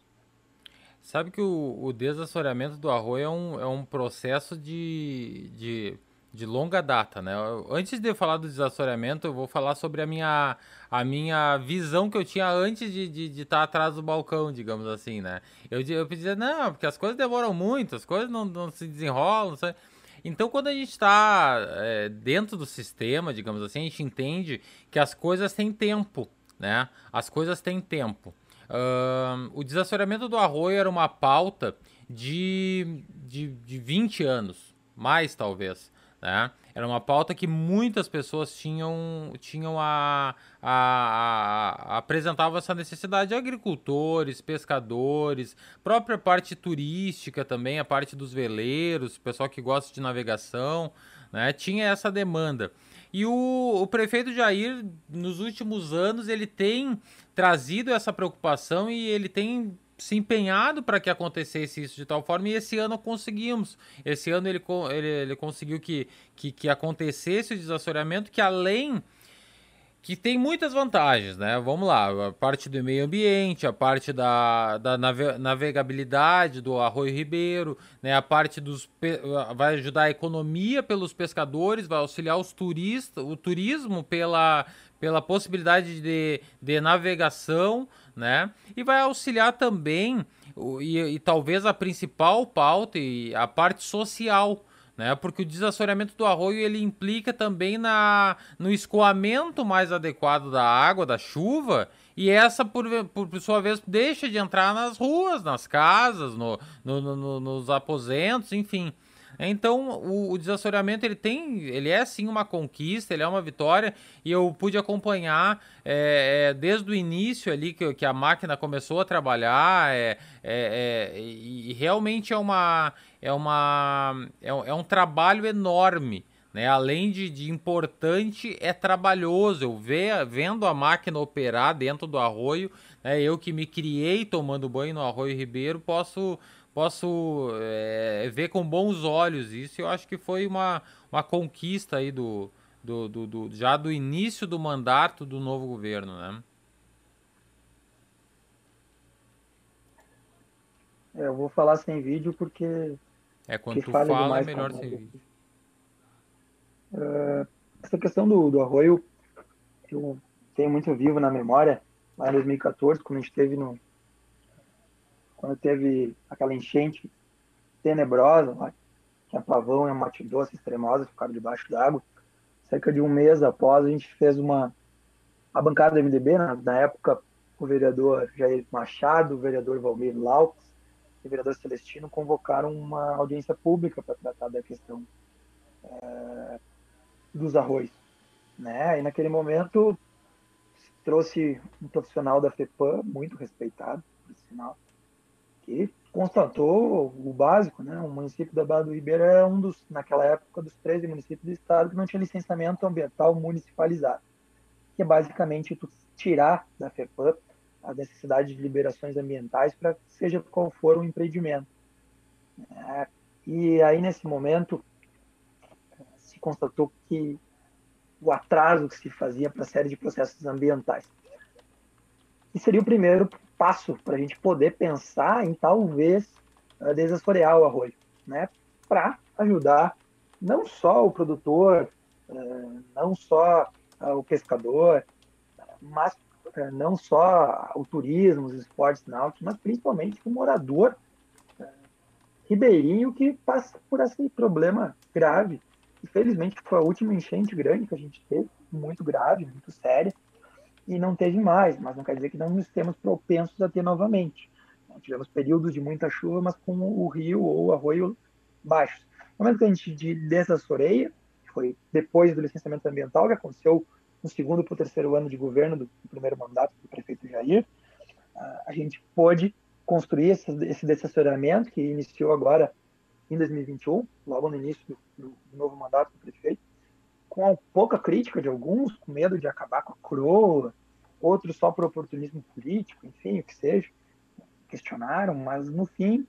Sabe que o, o desassoreamento do arroz é um, é um processo de, de de longa data, né? Antes de eu falar do desassoreamento, eu vou falar sobre a minha, a minha visão que eu tinha antes de estar de, de estar atrás do balcão, digamos assim, né? Eu, eu pedia, não, porque as coisas demoram muito, as coisas não, não se desenrolam, não Então, quando a gente está é, dentro do sistema, digamos assim, a gente entende que as coisas têm tempo, né? As coisas têm tempo. Uh, o desassoreamento do arroio era uma pauta de, de, de 20 anos, mais talvez. Né? Era uma pauta que muitas pessoas tinham, tinham a, a, a, a essa necessidade, agricultores, pescadores, própria parte turística também, a parte dos veleiros, pessoal que gosta de navegação, né? tinha essa demanda. E o, o prefeito Jair, nos últimos anos, ele tem trazido essa preocupação e ele tem se empenhado para que acontecesse isso de tal forma e esse ano conseguimos. Esse ano ele, ele, ele conseguiu que, que, que acontecesse o desassoreamento, que além que tem muitas vantagens, né? Vamos lá, a parte do meio ambiente, a parte da, da navegabilidade do Arroio Ribeiro, né? A parte dos vai ajudar a economia pelos pescadores, vai auxiliar os turistas, o turismo pela, pela possibilidade de, de navegação, né? E vai auxiliar também, e, e talvez a principal pauta, e a parte social, né? Porque o desassoreamento do arroio ele implica também na, no escoamento mais adequado da água, da chuva, e essa, por, por, sua vez, deixa de entrar nas ruas, nas casas, no, no, no, nos aposentos, enfim. Então, o, o desassoreamento ele tem, ele é sim uma conquista, ele é uma vitória e eu pude acompanhar é, é, desde o início ali que, que a máquina começou a trabalhar é, é, é e realmente é uma é uma é, é um trabalho enorme. Né? Além de, de, importante, é trabalhoso. Eu vendo a máquina operar dentro do arroio, né? eu que me criei tomando banho no Arroio Ribeiro, posso posso é, ver com bons olhos isso. Eu acho que foi uma, uma conquista aí do, do, do, do, já do início do mandato do novo governo, né? É, eu vou falar sem vídeo porque é quando tu fala é melhor sem vídeo. Uh, essa questão do, do arroio eu tenho muito vivo na memória lá em 2014 quando a gente teve no quando teve aquela enchente tenebrosa, lá, que a Pavão e a Mate Doce extremosa ficaram debaixo d'água. Cerca de um mês após, a gente fez uma a bancada do MDB, né? na época o vereador Jair Machado, o vereador Valmir Lautes e o vereador Celestino convocaram uma audiência pública para tratar da questão é, dos arroz. Né? E naquele momento trouxe um profissional da FEPAM, muito respeitado, por sinal, que constatou o básico, né? O município da Barra do Ribeiro é um dos, naquela época, dos 13 municípios do estado que não tinha licenciamento ambiental municipalizado, que é basicamente tu tirar da FEPAM a necessidade de liberações ambientais para seja qual for o empreendimento. É, e aí, nesse momento, se constatou que o atraso que se fazia para a série de processos ambientais. E seria o primeiro passo para a gente poder pensar em talvez uh, desassorear o arroio, né? Para ajudar não só o produtor, uh, não só uh, o pescador, mas não só o turismo, os esportes náuticos, mas principalmente o morador ribeirinho que passa por esse problema grave. Infelizmente foi a última enchente grande que a gente teve, muito grave, muito séria e não teve mais, mas não quer dizer que não estamos propensos a ter novamente. Tivemos períodos de muita chuva, mas com o rio ou o arroio baixos. No momento que a gente desassoreia, que foi depois do licenciamento ambiental, que aconteceu no segundo para o terceiro ano de governo do primeiro mandato do prefeito Jair, a gente pôde construir esse, esse desassoreamento que iniciou agora em 2021, logo no início do, do, novo mandato do prefeito, com pouca crítica de alguns, com medo de acabar com a coroa, outros só por oportunismo político, enfim, o que seja, questionaram, mas no fim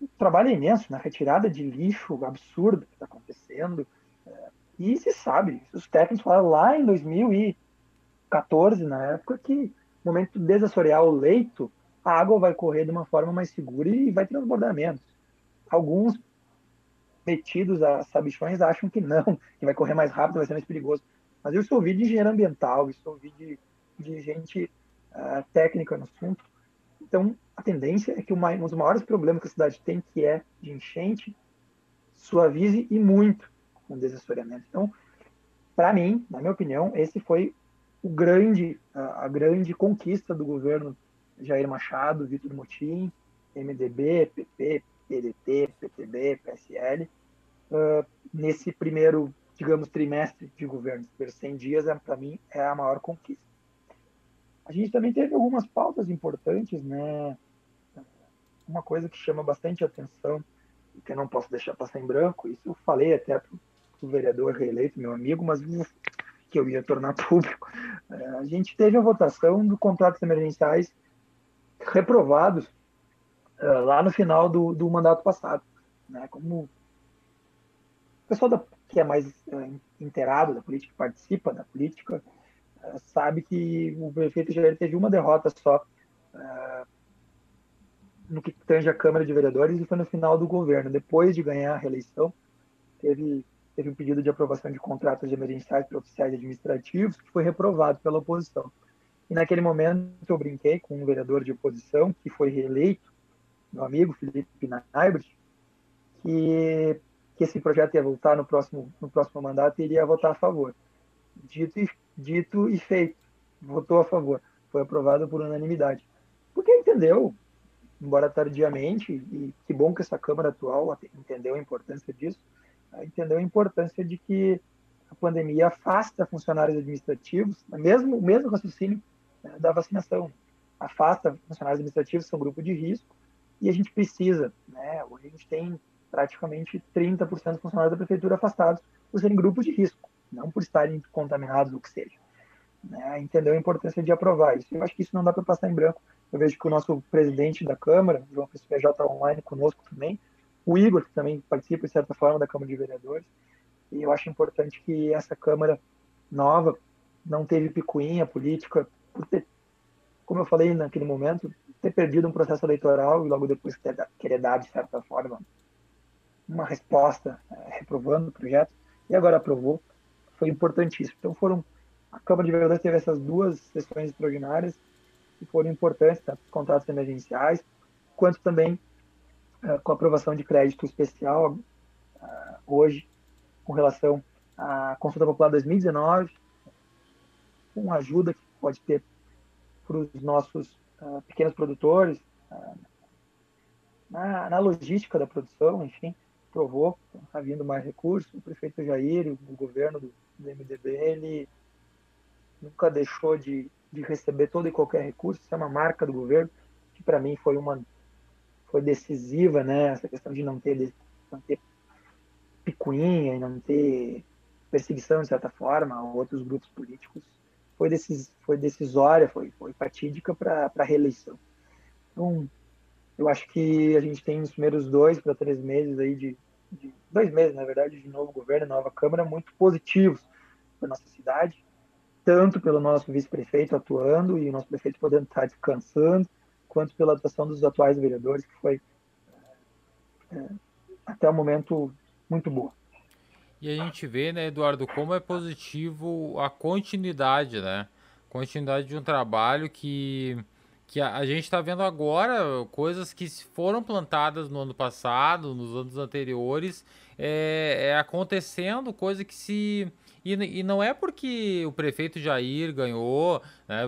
o trabalho é imenso na retirada de lixo absurdo que está acontecendo. É, e se sabe, os técnicos falaram lá em 2014, na época, que no momento de desassorear o leito, a água vai correr de uma forma mais segura e vai transbordar menos. Alguns metidos a sabichões acham que não, que vai correr mais rápido, vai ser mais perigoso. Mas eu estou ouvindo de engenheiro ambiental, estou ouvindo de, de gente uh, técnica no assunto. Então, a tendência é que um dos maiores problemas que a cidade tem, que é de enchente, suavize e muito o desassoreamento. Então, para mim, na minha opinião, esse foi o grande, a, a grande conquista do governo Jair Machado, Vitor Motim, MDB, PP, PDT, PTB, PSL, uh, nesse primeiro, digamos, trimestre de governo. Os primeiros 100 dias, é, para mim, é a maior conquista. A gente também teve algumas pautas importantes, né? Uma coisa que chama bastante atenção e que eu não posso deixar passar em branco, isso eu falei até para o vereador reeleito, meu amigo, mas que eu ia tornar público. É, a gente teve a votação do contratos emergenciais reprovados uh, lá no final do, do mandato passado. Né? Como o pessoal da, que é mais uh, inteirado da política, que participa da política, uh, sabe que o prefeito Jair teve uma derrota só no que tange a Câmara de Vereadores e foi no final do governo. Depois de ganhar a reeleição, teve, teve um pedido de aprovação de contratos emergenciais para oficiais administrativos que foi reprovado pela oposição. E naquele momento eu brinquei com um vereador de oposição que foi reeleito meu amigo Felipe Naibert, que, que esse projeto ia voltar no próximo, no próximo mandato iria votar a favor. Dito e, dito e feito, votou a favor. Foi aprovado por unanimidade. Porque entendeu, embora tardiamente, e que bom que essa Câmara atual entendeu a importância disso, entendeu a importância de que a pandemia afasta funcionários administrativos, mesmo o mesmo raciocínio né, da vacinação, afasta funcionários administrativos, são grupo de risco, e a gente precisa, né? Hoje a gente tem praticamente 30% dos funcionários da prefeitura afastados por serem grupos de risco, não por estarem contaminados ou que seja. Né? Entendeu a importância de aprovar isso. Eu acho que isso não dá para passar em branco. Eu vejo que o nosso presidente da Câmara, João Pessoa PJ online conosco também, o Igor, que também participa, de certa forma, da Câmara de Vereadores, e eu acho importante que essa Câmara nova não teve picuinha política, por ter, como eu falei naquele momento, ter perdido um processo eleitoral e logo depois querer dar, de certa forma, uma resposta é, reprovando o projeto, e agora aprovou, foi importantíssimo. Então foram, a Câmara de Vereadores teve essas duas sessões extraordinárias que foram importantes, os contratos emergenciais, quanto também uh, com a aprovação de crédito especial uh, hoje, com relação à consulta popular 2019, com ajuda que pode ter para os nossos uh, pequenos produtores, na, na, logística da produção, enfim, provou, está vindo mais recursos. O prefeito Jair, o governo do, do MDB, ele nunca deixou de, de receber todo e qualquer recurso, isso é uma marca do governo, que para mim foi uma foi decisiva, né, essa questão de não ter, não ter picuinha e não ter perseguição, de certa forma, a outros grupos políticos foi, decis, foi decisória, foi, foi fatídica para a reeleição. Então, eu acho que a gente tem os primeiros dois para três meses aí de, de, dois meses, na verdade, de novo governo, nova Câmara, muito positivos para nossa cidade, tanto pelo nosso vice-prefeito atuando e o nosso prefeito podendo estar descansando, quanto pela atuação dos atuais vereadores, que foi é, até o momento muito boa. E a gente vê, né, Eduardo, como é positivo a continuidade, né? Continuidade de um trabalho que, que a, a gente está vendo agora, coisas que foram plantadas no ano passado, nos anos anteriores, é, é acontecendo, coisa que se E, e não é porque o prefeito Jair ganhou, né?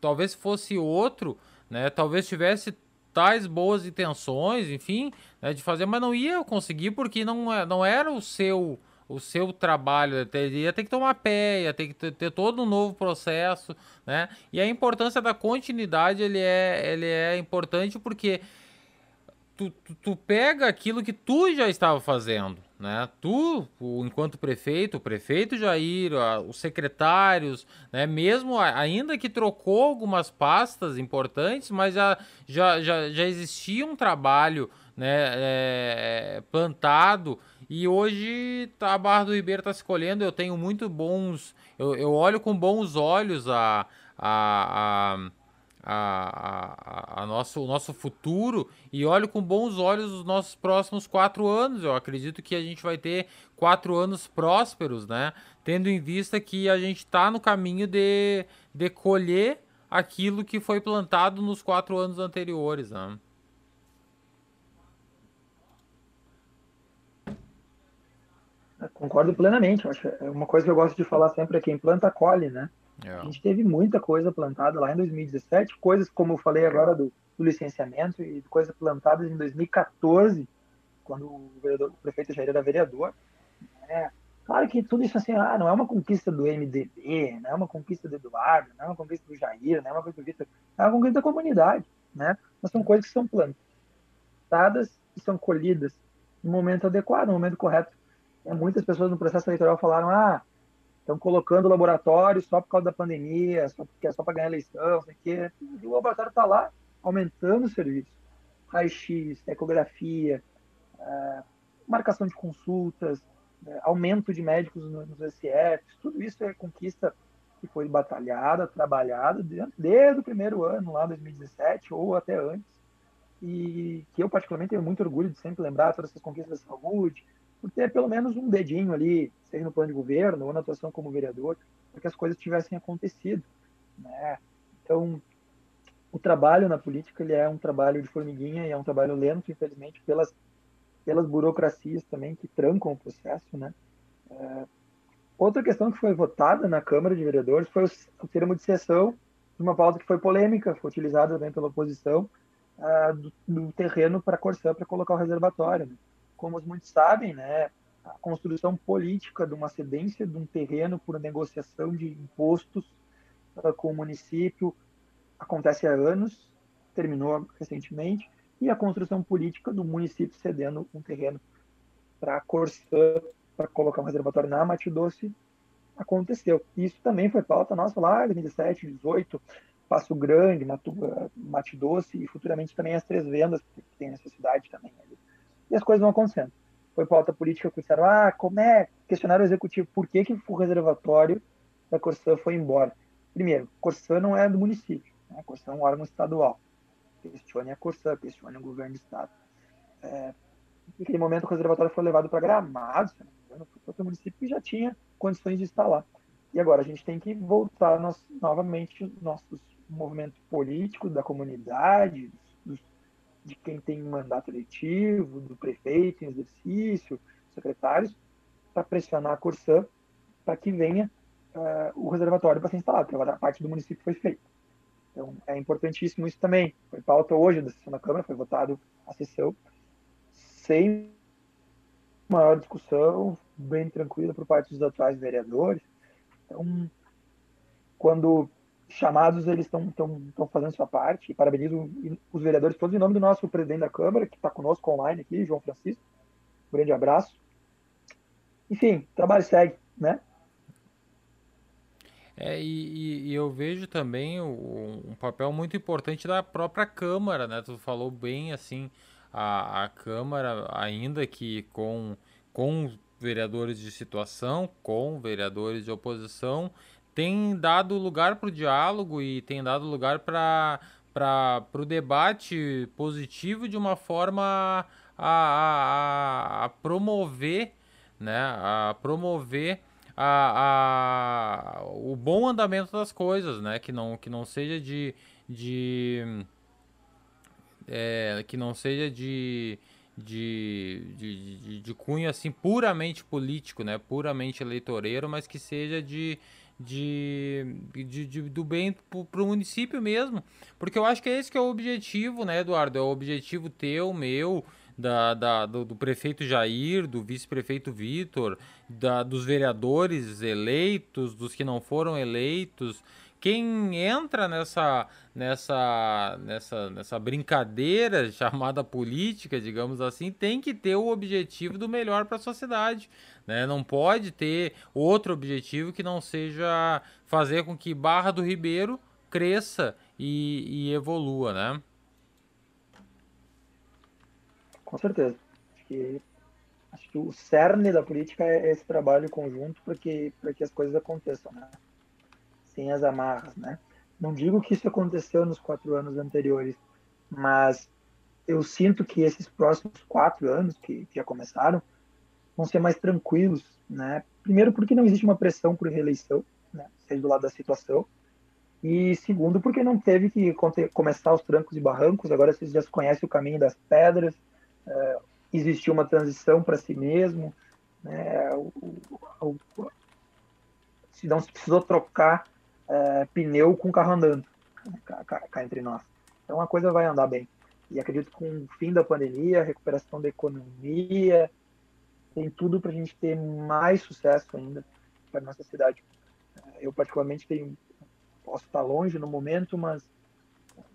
talvez fosse outro, né? Talvez tivesse tais boas intenções, enfim, né, de fazer, mas não ia conseguir porque não, é, não era o seu o seu trabalho, ia ter que tomar pé, ia ter que ter, todo um novo processo, né? E a importância da continuidade, ele é, ele é importante porque tu, tu, tu pega aquilo que tu já estava fazendo, né? Tu, enquanto prefeito, o prefeito Jair, os secretários, né? Mesmo ainda que trocou algumas pastas importantes, mas já, já, já, já existia um trabalho, né? É, plantado e hoje tá, a Barra do Ribeiro está se colhendo. Eu tenho muito bons, eu, eu olho com bons olhos a, a, a a, a, a, nosso, o nosso futuro e olho com bons olhos os nossos próximos quatro anos. Eu acredito que a gente vai ter quatro anos prósperos, né? Tendo em vista que a gente está no caminho de, de colher aquilo que foi plantado nos quatro anos anteriores, né? Concordo plenamente. Acho é uma coisa que eu gosto de falar sempre é quem planta colhe, né? É. A gente teve muita coisa plantada lá em 2017, coisas como eu falei agora do, do licenciamento e coisas plantadas em 2014, quando o, vereador, o prefeito Jair era vereador. Né? Claro que tudo isso assim, ah, não é uma conquista do MDB, não é uma conquista do Eduardo, não é uma conquista do Jair, não é uma conquista do Vitor, é uma conquista da comunidade, né? Mas são coisas que são plantadas e são colhidas no momento adequado, no momento correto. Muitas pessoas no processo eleitoral falaram, ah, Estão colocando laboratório só por causa da pandemia, só porque é só para ganhar eleição, sei quê. E o laboratório está lá, aumentando o serviço. Raio-X, ecografia, é, marcação de consultas, é, aumento de médicos nos SCFs, tudo isso é conquista que foi batalhada, trabalhada desde o primeiro ano, lá 2017, ou até antes, e que eu particularmente tenho muito orgulho de sempre lembrar todas essas conquistas da saúde, por ter pelo menos um dedinho ali, seja no plano de governo ou na atuação como vereador, para que as coisas tivessem acontecido. Né? Então, o trabalho na política ele é um trabalho de formiguinha e é um trabalho lento, infelizmente, pelas, pelas burocracias também que trancam o processo. Né? É, outra questão que foi votada na Câmara de Vereadores foi o, o termo de sessão de uma pauta que foi polêmica, foi utilizada também pela oposição, uh, do, do, terreno para Corsã para colocar o reservatório. Né? Como muitos sabem, né, a construção política de uma cedência de um terreno por negociação de impostos uh, com o município acontece há anos, terminou recentemente, e a construção política do município cedendo um terreno para a Corsã, para colocar um reservatório na Mate Doce, aconteceu. Isso também foi pauta nossa lá em 2017, 2018, Passo Grande, Mate Doce e futuramente também as três vendas que tem nessa cidade também. Ali e as coisas vão acontecendo. Foi pauta política que disseram, ah, como é? Questionaram o executivo por que, que o reservatório da Corsã foi embora. Primeiro, Corsã não é do município, né? Corsã é um órgão estadual. Questione a Corsã, questione o governo do estado. É, naquele momento o reservatório foi levado para Gramado, se não me engano, foi para o município que já tinha condições de estar lá. E agora a gente tem que voltar nós, novamente nossos movimentos políticos da comunidade, de quem tem mandato eletivo, do prefeito em exercício, secretários, para pressionar a Corsã para que venha uh, o reservatório para ser instalado, agora a parte do município foi feita. Então, é importantíssimo isso também. Foi pauta hoje da sessão da Câmara, foi votado a sessão, sem maior discussão, bem tranquila por parte dos atuais vereadores. Então, quando chamados, eles estão fazendo sua parte. E parabenizo os vereadores todos em nome do nosso presidente da Câmara, que está conosco online aqui, João Francisco. Um grande abraço. Enfim, o trabalho segue, né? É, e, e, eu vejo também o, um papel muito importante da própria Câmara, né? Tu falou bem, assim, a, a Câmara, ainda que com, com vereadores de situação, com vereadores de oposição, tem dado lugar para o diálogo e tem dado lugar para o debate positivo de uma forma a, a, a promover, né, a promover a, a, o bom andamento das coisas, né, que não, que não seja de, de é, que não seja de, de, de, de, de, cunho assim puramente político, né? Puramente eleitoreiro, mas que seja de, de, de, de do bem para o município mesmo. Porque eu acho que é esse que é o objetivo, né, Eduardo? É o objetivo teu, meu, da, da do, do, prefeito Jair, do vice-prefeito Vitor, dos vereadores eleitos, dos que não foram eleitos quem entra nessa, nessa, nessa, nessa brincadeira chamada política, digamos assim, tem que ter o objetivo do melhor para a sociedade. Né? Não pode ter outro objetivo que não seja fazer com que Barra do Ribeiro cresça e, e evolua, né? Com certeza. Acho que, acho que o cerne da política é esse trabalho conjunto para que, que as coisas aconteçam, né? sem as amarras, né? Não digo que isso aconteceu nos quatro anos anteriores, mas eu sinto que esses próximos quatro anos que, que já começaram vão ser mais tranquilos, né? Primeiro porque não existe uma pressão por reeleição, né? Seja do lado da situação, e segundo porque não teve que começar os trancos e barrancos. Agora vocês já conhecem o caminho das pedras. É, existiu uma transição para si mesmo, né? O, o, o, se não se precisou trocar é, pneu com carro andando cá, cá, cá, entre nós. Então a coisa vai andar bem. E acredito que com o fim da pandemia, recuperação da economia, tem tudo para a gente ter mais sucesso ainda para nossa cidade. Eu particularmente tenho, posso estar longe no momento, mas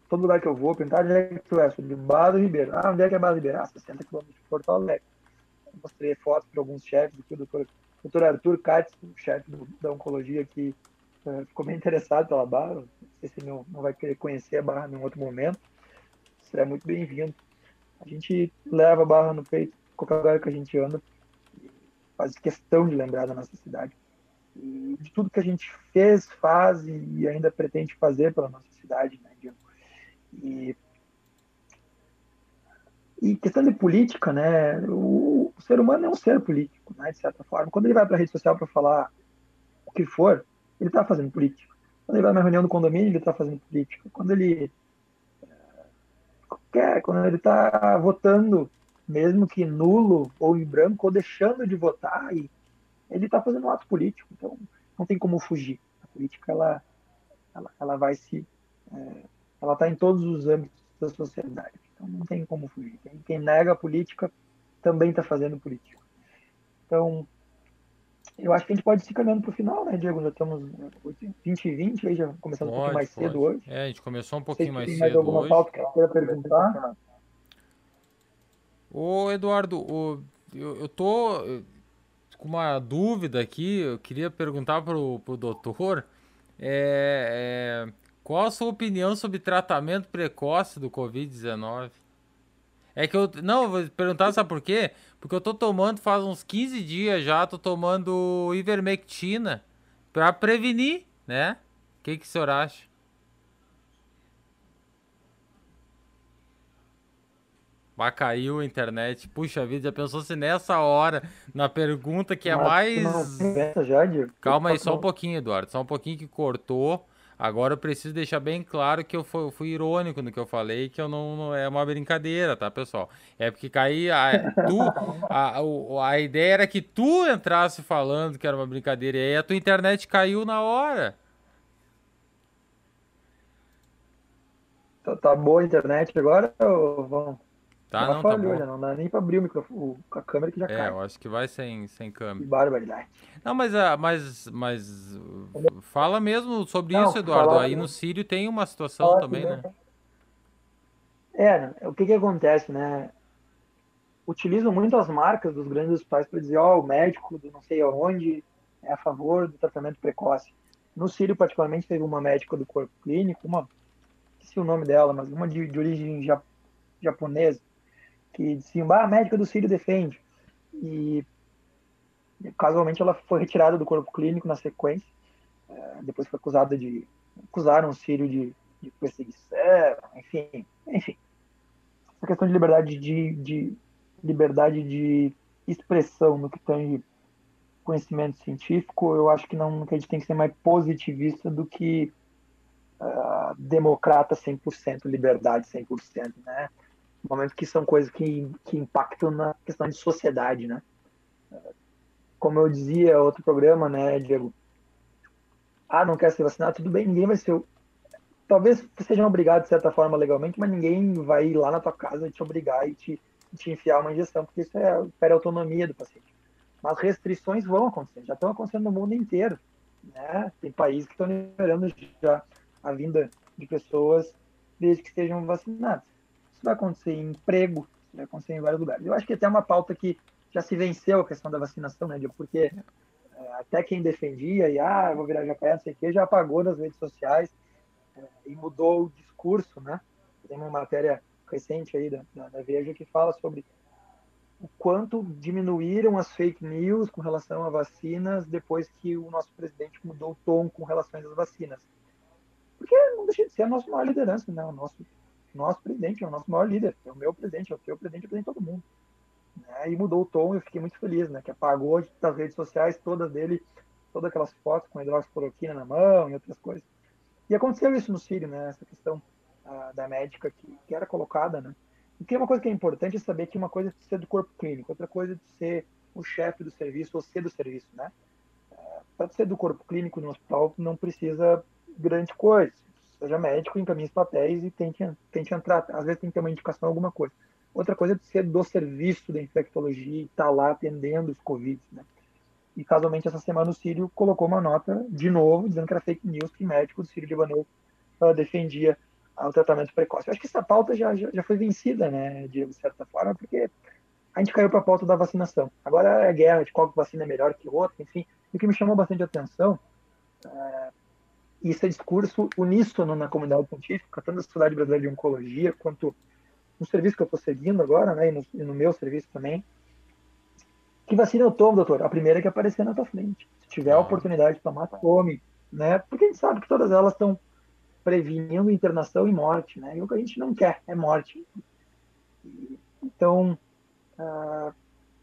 todo lugar que eu vou, perguntar onde é que tu é, sobre Barra do Ribeiro. Ah, onde é que é Barra do Ribeiro? Ah, 60 quilômetros de Porto Alegre. Eu mostrei fotos para alguns chefes aqui, o doutor, doutor Arthur Katz, chefe da oncologia aqui é, ficou bem interessado pela Barra. Não sei se não, não vai querer conhecer a Barra em outro momento. Será muito bem-vindo. A gente leva a Barra no peito, qualquer lugar que a gente anda, faz questão de lembrar da nossa cidade. De tudo que a gente fez, faz e ainda pretende fazer pela nossa cidade, né, Diego? E, e questão de política, né? O, o, ser humano é um ser político, né, de certa forma. Quando ele vai para a rede social para falar o que for, ele está fazendo política. Quando ele vai na reunião do condomínio, ele está fazendo política. Quando ele quer, quando ele está votando, mesmo que nulo ou em branco, ou deixando de votar, e ele está fazendo um ato político. Então, não tem como fugir. A política, ela, ela, ela vai se, é, ela está em todos os âmbitos da sociedade. Então, não tem como fugir. Quem, quem nega a política também está fazendo política. Então, eu acho que a gente pode ir caminhando para o final, né, Diego? Já estamos 20 e 20, aí já começando pode, um pouquinho mais pode. cedo hoje. É, a gente começou um pouquinho mais cedo mais alguma hoje. pauta que queira perguntar? Ô, Eduardo, ô, eu, eu tô com uma dúvida aqui, eu queria perguntar pro, pro doutor, é, é, qual a sua opinião sobre tratamento precoce do Covid-19? É que eu. Não, vou perguntar, sabe por quê? Porque eu tô tomando faz uns 15 dias já, tô tomando ivermectina pra prevenir, né? O que, que o senhor acha? Bah, caiu a internet. Puxa vida, já pensou se nessa hora, na pergunta que é Mas, mais. Não, já, Calma aí, só um pouquinho, Eduardo. Só um pouquinho que cortou. Agora eu preciso deixar bem claro que eu fui, eu fui irônico no que eu falei, que eu não, não, é uma brincadeira, tá, pessoal? É porque caí a, tu, a, a ideia era que tu entrasse falando que era uma brincadeira e aí a tua internet caiu na hora. Tá, tá boa a internet agora ou vamos? Tá, não, tá bom. não dá nem pra abrir o microfone, a câmera que já é, cai. É, eu acho que vai sem, sem câmera. Que barbaridade. Não, mas, ah, mas, mas fala mesmo sobre não, isso, Eduardo. Aí no Sírio tem uma situação também, né? É, né? o que que acontece, né? Utilizam muito as marcas dos grandes hospitais para dizer, ó, oh, o médico do não sei aonde é a favor do tratamento precoce. No Sírio, particularmente, teve uma médica do corpo clínico, uma, não sei o nome dela, mas uma de, de origem japonesa, que diziam, ah, a médica do Sírio defende. E casualmente ela foi retirada do corpo clínico na sequência, é, depois foi acusada de, acusaram o Sírio de, de perseguição, enfim, enfim. Essa questão de liberdade de, de liberdade de expressão no que tem conhecimento científico, eu acho que não que a gente tem que ser mais positivista do que uh, democrata 100%, liberdade 100%, né? Momentos que são coisas que, que impactam na questão de sociedade, né? Como eu dizia outro programa, né, Diego? Ah, não quer se vacinar? Tudo bem, ninguém vai ser. Talvez sejam obrigados de certa forma legalmente, mas ninguém vai ir lá na tua casa te obrigar e te, te enfiar uma injeção, porque isso é para a autonomia do paciente. Mas restrições vão acontecer, já estão acontecendo no mundo inteiro. Né? Tem países que estão liberando já a vinda de pessoas desde que sejam vacinadas. Isso vai acontecer em emprego, isso vai acontecer em vários lugares. Eu acho que até é uma pauta que já se venceu a questão da vacinação, né, Diego? Porque é, até quem defendia e, ah, vou virar jacaré, não sei o quê, já apagou nas redes sociais é, e mudou o discurso, né? Tem uma matéria recente aí da, da, da Veja que fala sobre o quanto diminuíram as fake news com relação a vacinas depois que o nosso presidente mudou o tom com relação às vacinas. Porque não deixa de ser a nossa maior liderança, né? O nosso, nosso presidente é o nosso maior líder, é o meu presidente, é o teu presidente, é o presidente de todo mundo. Né? E mudou o tom e eu fiquei muito feliz, né? Que apagou das redes sociais todas dele, todas aquelas fotos com hidroxicloroquina na mão e outras coisas. E aconteceu isso no Sírio, né? Essa questão uh, da médica que, que era colocada, né? Porque uma coisa que é importante é saber que uma coisa é ser do corpo clínico, outra coisa é ser o chefe do serviço ou ser do serviço, né? É, Para ser do corpo clínico no hospital não precisa grande coisa. Seja médico, encaminhe os papéis e tente, tente entrar. Às vezes tem que ter uma indicação alguma coisa. Outra coisa é ser do serviço da infectologia e estar tá lá atendendo os Covid, né? E casualmente essa semana o Sírio colocou uma nota de novo dizendo que era fake news que médico do Sírio de uh, defendia ao tratamento precoce. Eu acho que essa pauta já, já, já foi vencida, né, de certa forma, porque a gente caiu para a pauta da vacinação. Agora é guerra de qual vacina é melhor que outra, enfim. E o que me chamou bastante atenção, é, isso é discurso uníssono na comunidade científica, tanto da Sociedade Brasileira de Oncologia, quanto no serviço que eu estou seguindo agora, né, e no, e no, meu serviço também. Que vacina eu tomo, doutor? A primeira que aparecer na tua frente. Se tiver a oportunidade de tomar, tome. Né? Porque a gente sabe que todas elas estão prevenindo internação e morte, né? E o que a gente não quer é morte. Então, uh,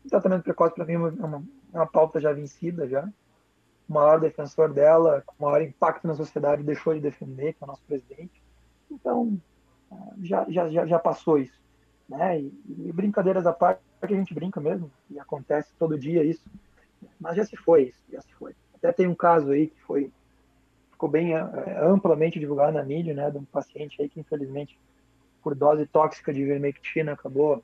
tratamento precoce para mim é uma, é uma pauta já vencida já. O maior defensor dela, com maior impacto na sociedade, deixou de defender, que é o nosso presidente. Então, já, já, já, passou isso. Né? E, e brincadeiras à parte, que a gente brinca mesmo, e acontece todo dia isso. Mas já se foi isso, já se foi. Até tem um caso aí que foi ficou bem é, amplamente divulgado na mídia, né, de um paciente aí que infelizmente por dose tóxica de ivermectina acabou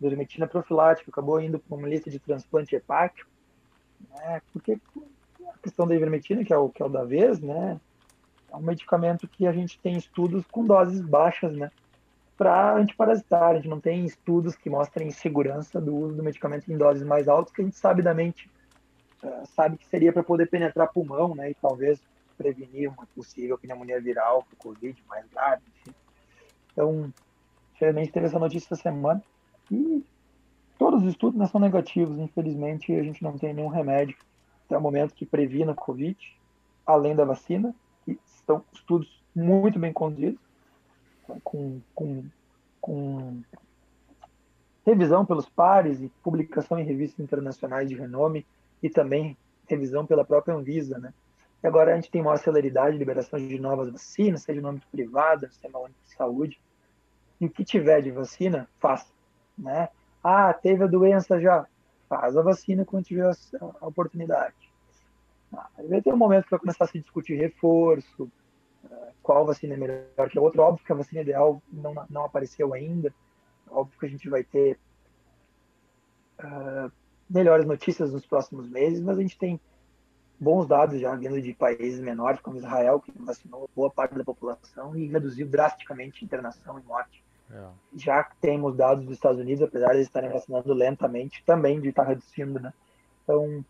ivermectina profilática acabou indo para uma lista de transplante hepático, né, porque a questão da ivermectina que é o que é o da vez, né, é um medicamento que a gente tem estudos com doses baixas, né, para antiparasitar. A gente não tem estudos que mostrem segurança do uso do medicamento em doses mais altas, que a gente sabidamente uh, sabe que seria para poder penetrar pulmão, né, e talvez prevenir uma possível pneumonia viral o Covid mais grave, enfim. Então, infelizmente teve essa notícia essa semana. E todos os estudos né, são negativos, infelizmente a gente não tem nenhum remédio até o momento que previna o Covid, além da vacina, e são estudos muito bem conduzidos, com, com, com revisão pelos pares e publicação em revistas internacionais de renome, e também revisão pela própria Anvisa, né? E agora a gente tem maior celeridade, liberação de novas vacinas, seja no âmbito privado, sistema único de saúde. E o que tiver de vacina, faça, né? Ah, teve a doença já, faz a vacina quando tiver a, oportunidade. Ah, vai ter um momento que vai começar a se discutir reforço, ah, qual vacina é melhor que a outra. Óbvio que a vacina ideal não, não apareceu ainda. Óbvio que a gente vai ter uh, melhores notícias nos próximos meses, mas a gente tem bons dados já vindo de países menores, como Israel, que vacinou boa parte da população e reduziu drasticamente internação e morte. É. Já temos dados dos Estados Unidos, apesar de estarem vacinando lentamente, também de estar reduzindo, né? Então,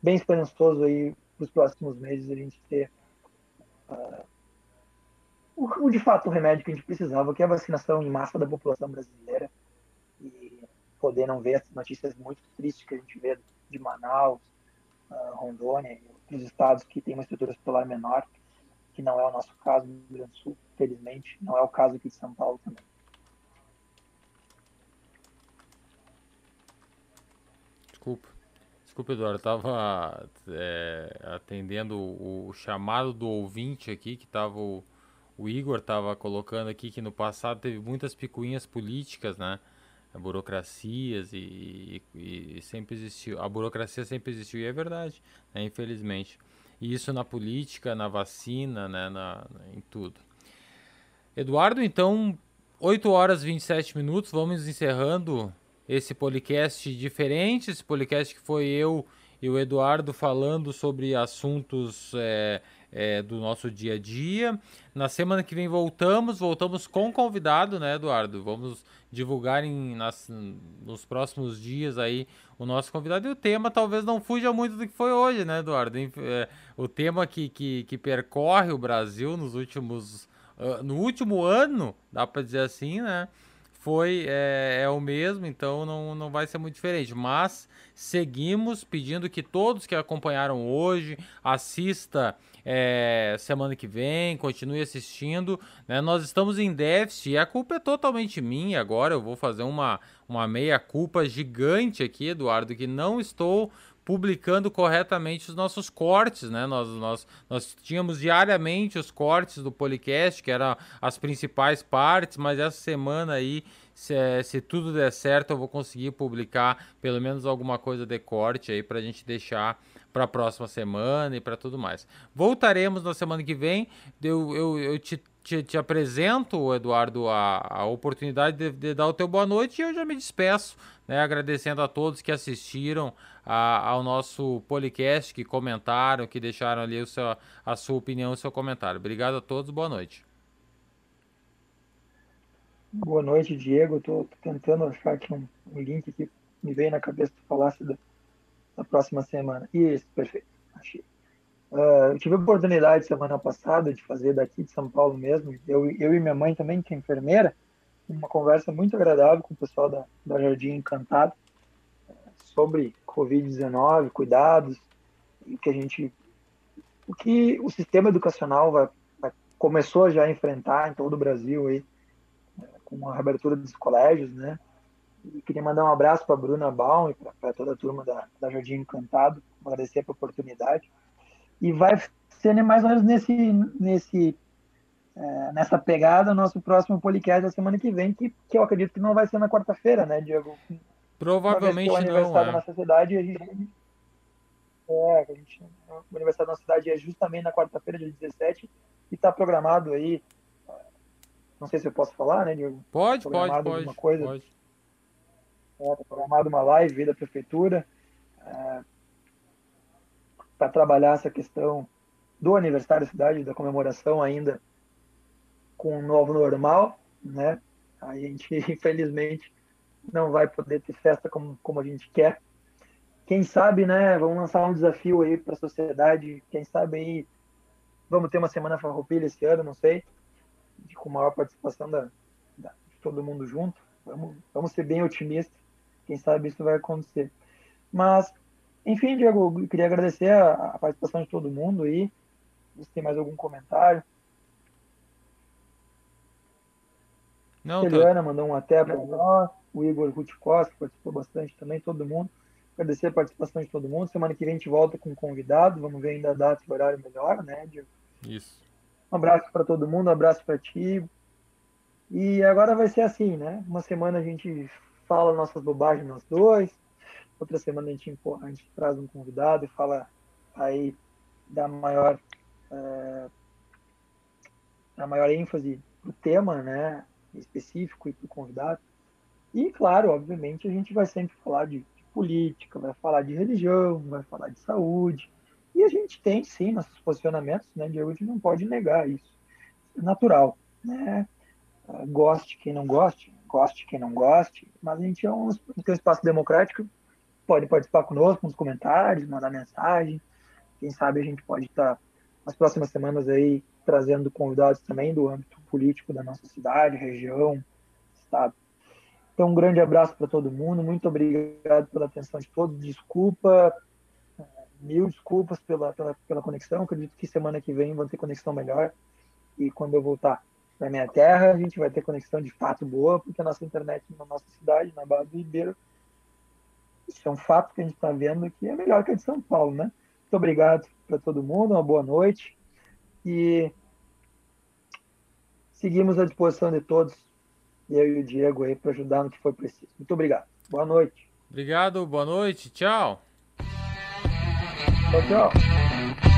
bem esperançoso aí para os próximos meses a gente ter uh, o, de fato o remédio que a gente precisava, que é a vacinação em massa da população brasileira poder não ver as notícias muito tristes que a gente vê de Manaus, uh, Rondônia e outros estados que têm uma estrutura hospitalar menor, que não é o nosso caso no Rio Grande do Sul, felizmente, não é o caso aqui de São Paulo também. Desculpa. Desculpa, Eduardo, eu estava é, atendendo o, o, chamado do ouvinte aqui, que estava o, o Igor estava colocando aqui que no passado teve muitas picuinhas políticas, né? burocracias e, e, e, sempre existiu. A burocracia sempre existiu e é verdade, né? infelizmente. E isso na política, na vacina, né? Na, em tudo. Eduardo, então, 8 horas e 27 minutos, vamos encerrando esse podcast diferente, esse podcast que foi eu e o Eduardo falando sobre assuntos é, é, do nosso dia a dia. Na semana que vem voltamos, voltamos com convidado, né, Eduardo? Vamos divulgar em, nas, nos próximos dias aí o nosso convidado. E o tema talvez não fuja muito do que foi hoje, né, Eduardo? É, o tema que, que, que percorre o Brasil nos últimos. Uh, no último ano, dá para dizer assim, né? Foi é, é, o mesmo, então não, não vai ser muito diferente. Mas seguimos pedindo que todos que acompanharam hoje assista é, semana que vem, continue assistindo. Né? Nós estamos em déficit e a culpa é totalmente minha. Agora eu vou fazer uma, uma meia culpa gigante aqui, Eduardo, que não estou publicando corretamente os nossos cortes, né? Nós, nós, nós tínhamos diariamente os cortes do podcast, que eram as principais partes, mas essa semana aí, se, se tudo der certo, eu vou conseguir publicar pelo menos alguma coisa de corte aí para a gente deixar para a próxima semana e para tudo mais. Voltaremos na semana que vem. Eu, eu, eu te te, te, apresento, Eduardo, a, a oportunidade de, de, dar o teu boa noite e eu já me despeço, né, agradecendo a todos que assistiram a, ao nosso podcast, que comentaram, que deixaram ali o seu, a sua opinião, o seu comentário. Obrigado a todos, boa noite. Boa noite, Diego. Estou tentando achar aqui um, um, link que me veio na cabeça para falar da, da próxima semana. Isso, perfeito. Achei. Uh, tive a oportunidade semana passada de fazer daqui de São Paulo mesmo, eu, eu e minha mãe também, que é enfermeira, uma conversa muito agradável com o pessoal da, da Jardim Encantado sobre Covid-19, cuidados, o que a gente, o que o sistema educacional vai, vai, começou já a enfrentar em todo o Brasil aí, com a abertura dos colégios, né? E queria mandar um abraço para Bruna Baum e para toda a turma da, da Jardim Encantado, agradecer a oportunidade. E vai ser mais ou menos nesse, nesse, é, nessa pegada o nosso próximo podcast da semana que vem, que, que eu acredito que não vai ser na quarta-feira, né, Diego? Provavelmente o aniversário não. É. Da nossa cidade, a gente, é, a gente, o aniversário da nossa cidade é justamente na quarta-feira, dia 17, e está programado aí. Não sei se eu posso falar, né, Diego? Pode, pode, pode. Coisa, pode. É, tá programado uma live da prefeitura. É, para trabalhar essa questão do aniversário da cidade, da comemoração ainda com o novo normal, né? A gente, infelizmente, não vai poder ter festa como, como a gente quer. Quem sabe, né? Vamos lançar um desafio aí para a sociedade. Quem sabe aí vamos ter uma semana farroupilha esse ano, não sei, com maior participação da, da, de todo mundo junto. Vamos, vamos ser bem otimistas. Quem sabe isso vai acontecer. Mas enfim, Diego, eu queria agradecer a, a participação de todo mundo aí. Se tem mais algum comentário. Não, Eliana tô... mandou um até para nós. O Igor Rutikowski participou bastante também, todo mundo. Agradecer a participação de todo mundo. Semana que vem a gente volta com um convidado. Vamos ver ainda a data e o horário melhor, né, Diego? Isso. Um abraço para todo mundo, um abraço para ti. E agora vai ser assim, né? Uma semana a gente fala nossas bobagens nós dois Outra semana a gente, a gente traz um convidado e fala aí da maior é, a maior ênfase do tema, né, específico e para o convidado. E, claro, obviamente, a gente vai sempre falar de, de, política, vai falar de religião, vai falar de saúde. E a gente tem, sim, nossos posicionamentos, né, de hoje não pode negar isso. É natural, né? Goste quem não goste, goste quem não goste, mas a gente é um, tem um espaço democrático pode participar conosco nos comentários, mandar mensagem. Quem sabe a gente pode estar nas próximas semanas aí trazendo convidados também do âmbito político da nossa cidade, região, estado. Então, um grande abraço para todo mundo. Muito obrigado pela atenção de todos. Desculpa, mil desculpas pela, pela, pela conexão. Acredito que semana que vem vão ter conexão melhor. E quando eu voltar para minha terra, a gente vai ter conexão de fato boa, porque a nossa internet na nossa cidade, na Barra do Ribeiro, isso é um fato que a gente está vendo que é melhor que a de São Paulo, né? Muito obrigado para todo mundo, uma boa noite e seguimos à disposição de todos, eu e o Diego aí, para ajudar no que for preciso. Muito obrigado. Boa noite. Obrigado, boa noite. Tchau. Tchau, tchau.